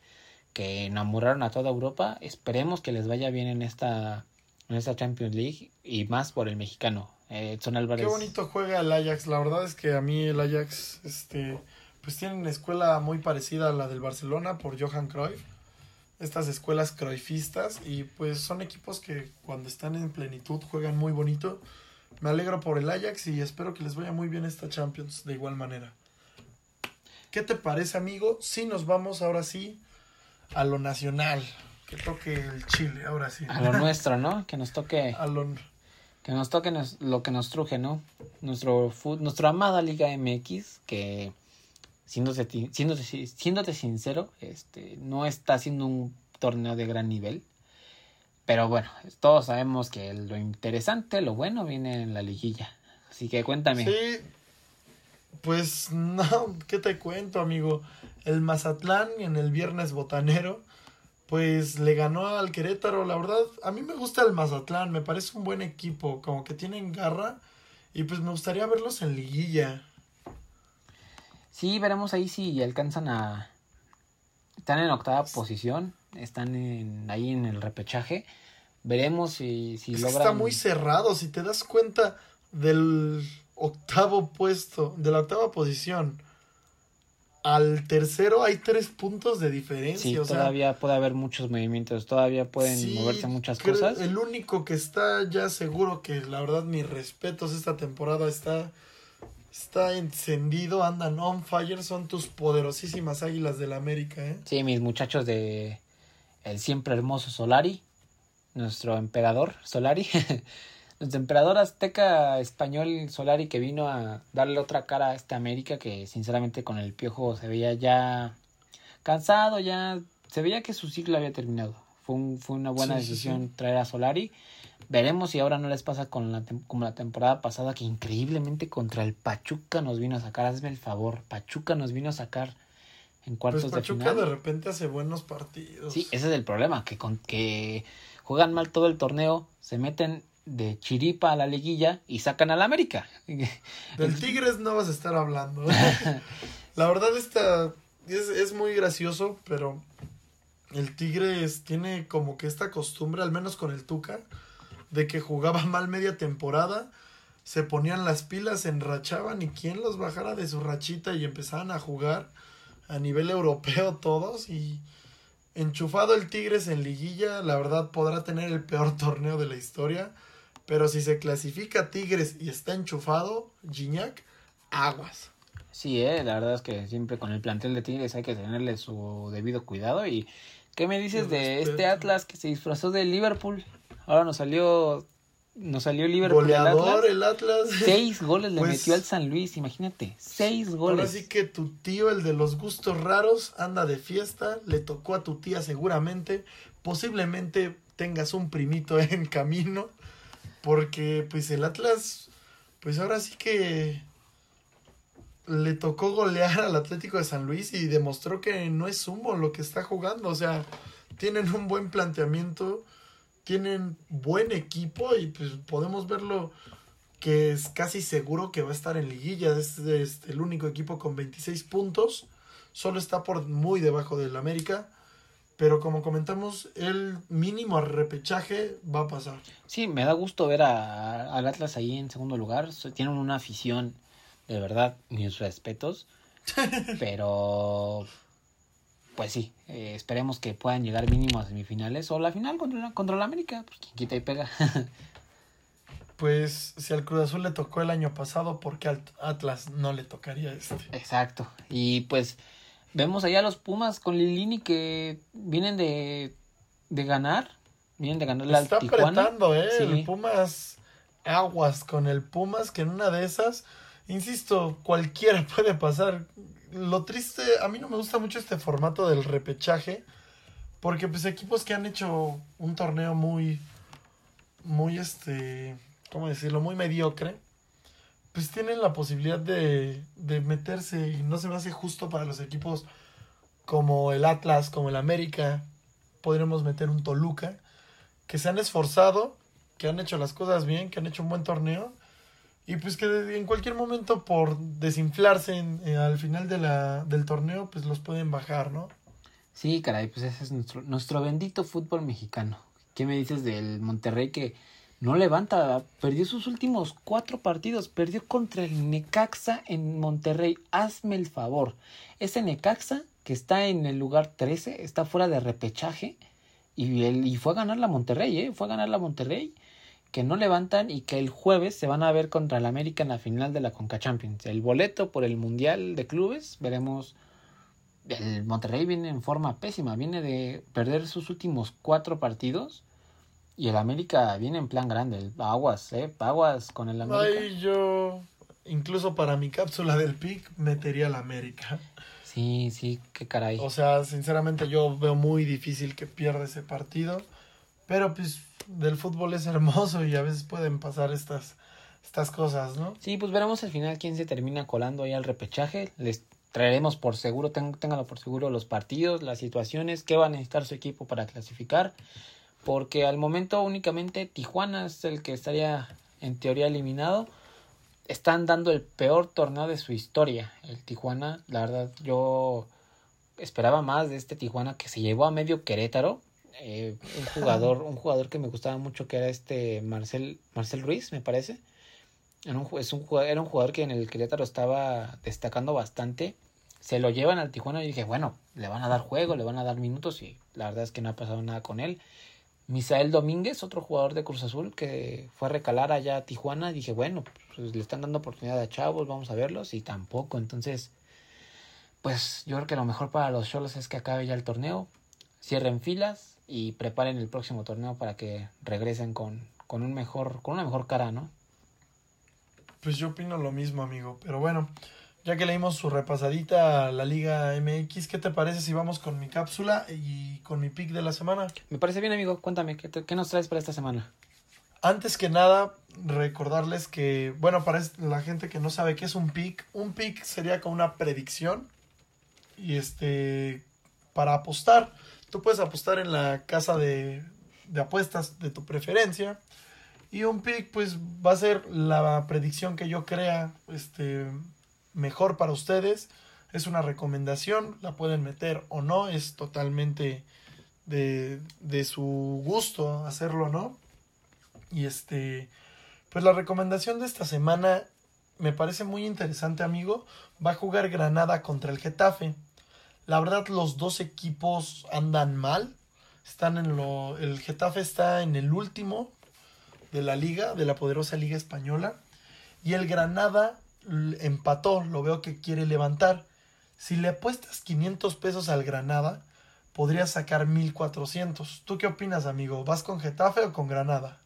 [SPEAKER 2] que enamoraron a toda Europa. Esperemos que les vaya bien en esta, en esta Champions League y más por el mexicano. Edson Álvarez.
[SPEAKER 1] Qué bonito juega el Ajax. La verdad es que a mí el Ajax, este, pues tiene una escuela muy parecida a la del Barcelona por Johan Cruyff. Estas escuelas cruyffistas y pues son equipos que cuando están en plenitud juegan muy bonito. Me alegro por el Ajax y espero que les vaya muy bien esta Champions de igual manera. ¿Qué te parece, amigo? Si nos vamos ahora sí a lo nacional. Que toque el Chile, ahora sí.
[SPEAKER 2] A lo nuestro, ¿no? Que nos toque.
[SPEAKER 1] A lo...
[SPEAKER 2] Que nos toque nos, lo que nos truje, ¿no? Nuestro nuestra amada Liga MX, que siéndote, siéndote, siéndote sincero, este, no está haciendo un torneo de gran nivel. Pero bueno, todos sabemos que lo interesante, lo bueno viene en la liguilla. Así que cuéntame.
[SPEAKER 1] Sí, pues no, ¿qué te cuento, amigo? El Mazatlán en el viernes botanero, pues le ganó al Querétaro. La verdad, a mí me gusta el Mazatlán, me parece un buen equipo, como que tienen garra. Y pues me gustaría verlos en liguilla.
[SPEAKER 2] Sí, veremos ahí si alcanzan a... Están en octava posición, están en, ahí en el repechaje. Veremos si, si
[SPEAKER 1] es
[SPEAKER 2] logran...
[SPEAKER 1] Está muy cerrado, si te das cuenta del octavo puesto, de la octava posición al tercero hay tres puntos de diferencia.
[SPEAKER 2] Sí,
[SPEAKER 1] o
[SPEAKER 2] todavía
[SPEAKER 1] sea,
[SPEAKER 2] puede haber muchos movimientos, todavía pueden
[SPEAKER 1] sí,
[SPEAKER 2] moverse muchas cosas.
[SPEAKER 1] El único que está ya seguro que la verdad mis respetos esta temporada está está encendido, andan on fire, son tus poderosísimas águilas del América, ¿eh?
[SPEAKER 2] Sí, mis muchachos de el siempre hermoso Solari, nuestro emperador Solari, nuestro emperador azteca español Solari que vino a darle otra cara a esta América que sinceramente con el piojo se veía ya cansado, ya se veía que su ciclo había terminado. Fue, un- fue una buena
[SPEAKER 1] Sí, sí,
[SPEAKER 2] decisión
[SPEAKER 1] sí.
[SPEAKER 2] traer a Solari. Veremos si ahora no les pasa con la, como la temporada pasada que increíblemente contra el Pachuca nos vino a sacar. Hazme el favor, Pachuca nos vino a sacar en cuartos
[SPEAKER 1] Pues
[SPEAKER 2] de
[SPEAKER 1] Pachuca
[SPEAKER 2] final.
[SPEAKER 1] de repente hace buenos partidos.
[SPEAKER 2] Sí, ese es el problema, que, con, que juegan mal todo el torneo, se meten de chiripa a la liguilla y sacan al América.
[SPEAKER 1] Del Tigres no vas a estar hablando. La verdad esta es, es muy gracioso, pero el Tigres tiene como que esta costumbre, al menos con el Tuca, de que jugaba mal media temporada, se ponían las pilas, se enrachaban y quien los bajara de su rachita y empezaban a jugar a nivel europeo todos y enchufado el Tigres en liguilla, la verdad podrá tener el peor torneo de la historia, pero si se clasifica Tigres y está enchufado, Gignac, aguas.
[SPEAKER 2] Sí, eh, la verdad es que siempre con el plantel de Tigres hay que tenerle su debido cuidado. ¿Y qué me dices de este Atlas que se disfrazó de Liverpool? Ahora nos salió nos salió Liverpool.
[SPEAKER 1] Goleador el Atlas.
[SPEAKER 2] Seis goles le pues metió al San Luis, imagínate. Seis goles.
[SPEAKER 1] Ahora sí que tu tío, el de los gustos raros, anda de fiesta. Le tocó a tu tía seguramente. Posiblemente tengas un primito en camino. Porque pues el Atlas, pues ahora sí que le tocó golear al Atlético de San Luis y demostró que no es humo lo que está jugando. O sea, tienen un buen planteamiento, tienen buen equipo y pues podemos verlo que es casi seguro que va a estar en liguilla. Es, el único equipo con 26 puntos. Solo está por muy debajo del América. Pero como comentamos, el mínimo repechaje va a pasar.
[SPEAKER 2] Sí, me da gusto ver a, al Atlas ahí en segundo lugar. Tienen una afición de verdad, mis respetos. pero, pues sí, eh, esperemos que puedan llegar mínimo a semifinales o la final contra, contra la América, pues quien quita y pega.
[SPEAKER 1] pues si al Cruz Azul le tocó el año pasado, ¿por qué al Atlas no le tocaría este?
[SPEAKER 2] Exacto, y pues vemos allá a los Pumas con Lilini que vienen de, de ganar, vienen de ganar
[SPEAKER 1] la Está apretando, ¿eh? El Pumas aguas con el Pumas que en una de esas insisto, cualquiera puede pasar. Lo triste, a mí no me gusta mucho este formato del repechaje, porque pues equipos que han hecho un torneo muy, muy este, ¿cómo decirlo? Muy mediocre, pues tienen la posibilidad de, de meterse y no se me hace justo para los equipos como el Atlas, como el América, podremos meter un Toluca, que se han esforzado, que han hecho las cosas bien, que han hecho un buen torneo y pues que en cualquier momento por desinflarse eh, al final de la, del torneo, pues los pueden bajar, ¿no?
[SPEAKER 2] Sí, caray, pues ese es nuestro, nuestro bendito fútbol mexicano. ¿Qué me dices del Monterrey que no levanta? Perdió sus últimos cuatro partidos. Perdió contra el Necaxa en Monterrey. Hazme el favor. Ese Necaxa que está en el lugar 13, está fuera de repechaje. Y, él, y fue a ganar la Monterrey, ¿eh? Fue a ganar la Monterrey que no levantan y que el jueves se van a ver contra el América en la final de la Conca Champions. El boleto por el Mundial de Clubes, veremos. El Monterrey viene en forma pésima, viene de perder sus últimos cuatro partidos y el América viene en plan grande. Aguas, eh, aguas con el América.
[SPEAKER 1] Ay, yo, incluso para mi cápsula del PIC, metería al América.
[SPEAKER 2] Sí, sí, qué caray.
[SPEAKER 1] O sea, sinceramente yo veo muy difícil que pierda ese partido. Pero pues del fútbol es hermoso y a veces pueden pasar estas, estas cosas, ¿no?
[SPEAKER 2] Sí, pues veremos al final quién se termina colando ahí al repechaje. Les traeremos por seguro, ténganlo por seguro los partidos, las situaciones, qué va a necesitar su equipo para clasificar. Porque al momento únicamente Tijuana es el que estaría en teoría eliminado. Están dando el peor torneo de su historia. El Tijuana, la verdad, yo esperaba más de este Tijuana que se llevó a medio Querétaro eh, un jugador, un jugador que me gustaba mucho que era este Marcel, Marcel Ruiz, me parece. Era un, es un, era un jugador que en el Querétaro estaba destacando bastante. Se lo llevan al Tijuana y dije, bueno, le van a dar juego, le van a dar minutos y la verdad es que no ha pasado nada con él. Misael Domínguez, otro jugador de Cruz Azul que fue a recalar allá a Tijuana, dije, bueno, pues le están dando oportunidad a chavos, vamos a verlos y tampoco. Entonces, pues yo creo que lo mejor para los Cholos es que acabe ya el torneo, cierren filas, y preparen el próximo torneo para que regresen con, con un mejor, con una mejor cara, ¿no?
[SPEAKER 1] Pues yo opino lo mismo, amigo. Pero bueno, ya que leímos su repasadita a la Liga MX, ¿qué te parece si vamos con mi cápsula y con mi pick de la semana?
[SPEAKER 2] Me parece bien, amigo. Cuéntame, ¿qué, qué nos traes para esta semana?
[SPEAKER 1] Antes que nada, recordarles que, bueno, para la gente que no sabe qué es un pick, un pick sería como una predicción y este, para apostar. Tú puedes apostar en la casa de, apuestas de tu preferencia. Y un pick, pues, va a ser la predicción que yo crea este, mejor para ustedes. Es una recomendación, la pueden meter o no, es totalmente de, de su gusto hacerlo o no. Y este, pues la recomendación de esta semana me parece muy interesante, amigo. Va a jugar Granada contra el Getafe. La verdad, los dos equipos andan mal. Están en lo. El Getafe está en el último de la liga, de la poderosa liga española. Y el Granada empató, lo veo que quiere levantar. Si le apuestas 500 pesos al Granada, podrías sacar 1400. ¿Tú qué opinas, amigo? ¿Vas con Getafe o con Granada?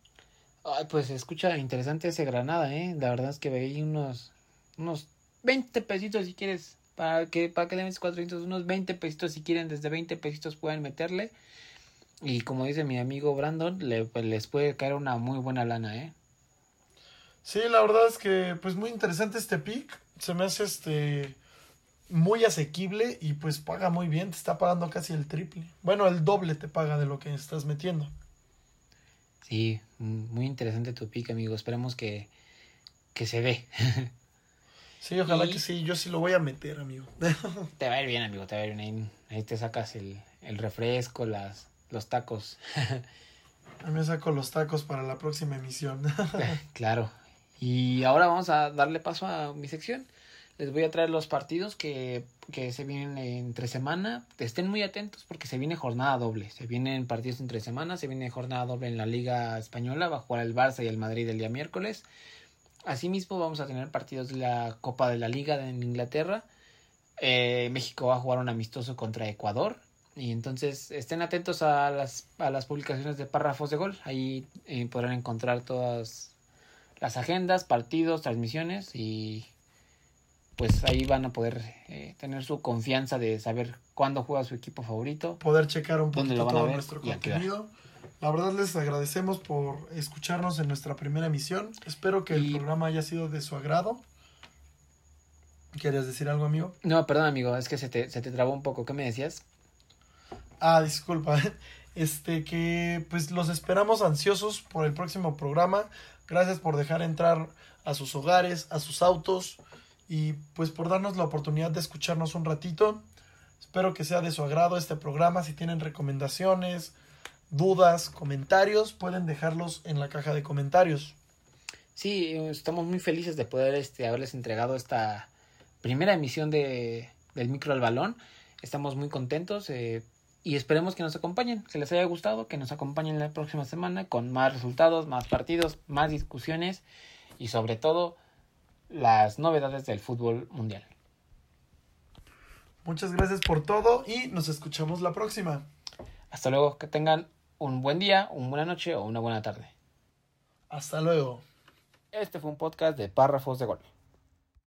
[SPEAKER 2] Ay, pues escucha interesante ese Granada, ¿eh? La verdad es que veí unos, unos 20 pesitos si quieres. Para que, para que le metes 400, unos 20 pesitos si quieren, desde 20 pesitos pueden meterle. Y como dice mi amigo Brandon, le, pues, les puede caer una muy buena lana, ¿eh?
[SPEAKER 1] Sí, la verdad es que pues muy interesante este pick. Se me hace este muy asequible y pues paga muy bien. Te está pagando casi el triple. Bueno, el doble te paga de lo que estás metiendo.
[SPEAKER 2] Sí, muy interesante tu pick, amigo. Esperemos que, que se dé.
[SPEAKER 1] Sí, ojalá
[SPEAKER 2] Y-
[SPEAKER 1] que sí. Yo sí lo voy a meter, amigo.
[SPEAKER 2] te va a ir bien, amigo, te va a ir bien. Ahí, ahí te sacas el, el refresco, las, los tacos.
[SPEAKER 1] Ahí me saco los tacos para la próxima emisión.
[SPEAKER 2] Claro. Y ahora vamos a darle paso a mi sección. Les voy a traer los partidos que, que se vienen entre semana. Estén muy atentos porque se viene jornada doble. Se vienen partidos entre semana, se viene jornada doble en la Liga Española. Va a jugar el Barça y el Madrid el día miércoles. Asimismo vamos a tener partidos de la Copa de la Liga en Inglaterra. Eh, México va a jugar un amistoso contra Ecuador. Y entonces estén atentos a las, a las publicaciones de párrafos de gol. Ahí eh, podrán encontrar todas las agendas, partidos, transmisiones y pues ahí van a poder eh, tener su confianza de saber cuándo juega su equipo favorito.
[SPEAKER 1] Poder checar un
[SPEAKER 2] ¿Dónde
[SPEAKER 1] poquito
[SPEAKER 2] lo van a
[SPEAKER 1] todo
[SPEAKER 2] ver
[SPEAKER 1] nuestro contenido. La verdad les agradecemos por escucharnos en nuestra primera emisión. Espero que el programa haya sido de su agrado. ¿Querías decir algo, amigo?
[SPEAKER 2] No, perdón amigo, es que se te, se te trabó un poco. ¿Qué me decías?
[SPEAKER 1] Ah, disculpa. Este que pues los esperamos ansiosos por el próximo programa. Gracias por dejar entrar a sus hogares, a sus autos y pues por darnos la oportunidad de escucharnos un ratito. Espero que sea de su agrado este programa. Si tienen recomendaciones, dudas, comentarios, pueden dejarlos en la caja de comentarios.
[SPEAKER 2] Sí, estamos muy felices de poder este, haberles entregado esta primera emisión de, del micro al balón. Estamos muy contentos eh, y esperemos que nos acompañen, que les haya gustado, que nos acompañen la próxima semana con más resultados, más partidos, más discusiones y sobre todo las novedades del fútbol mundial.
[SPEAKER 1] Muchas gracias por todo y nos escuchamos la próxima.
[SPEAKER 2] Hasta luego, que tengan un buen día, una buena noche o una buena tarde.
[SPEAKER 1] Hasta luego.
[SPEAKER 2] Este fue un podcast de párrafos de gol.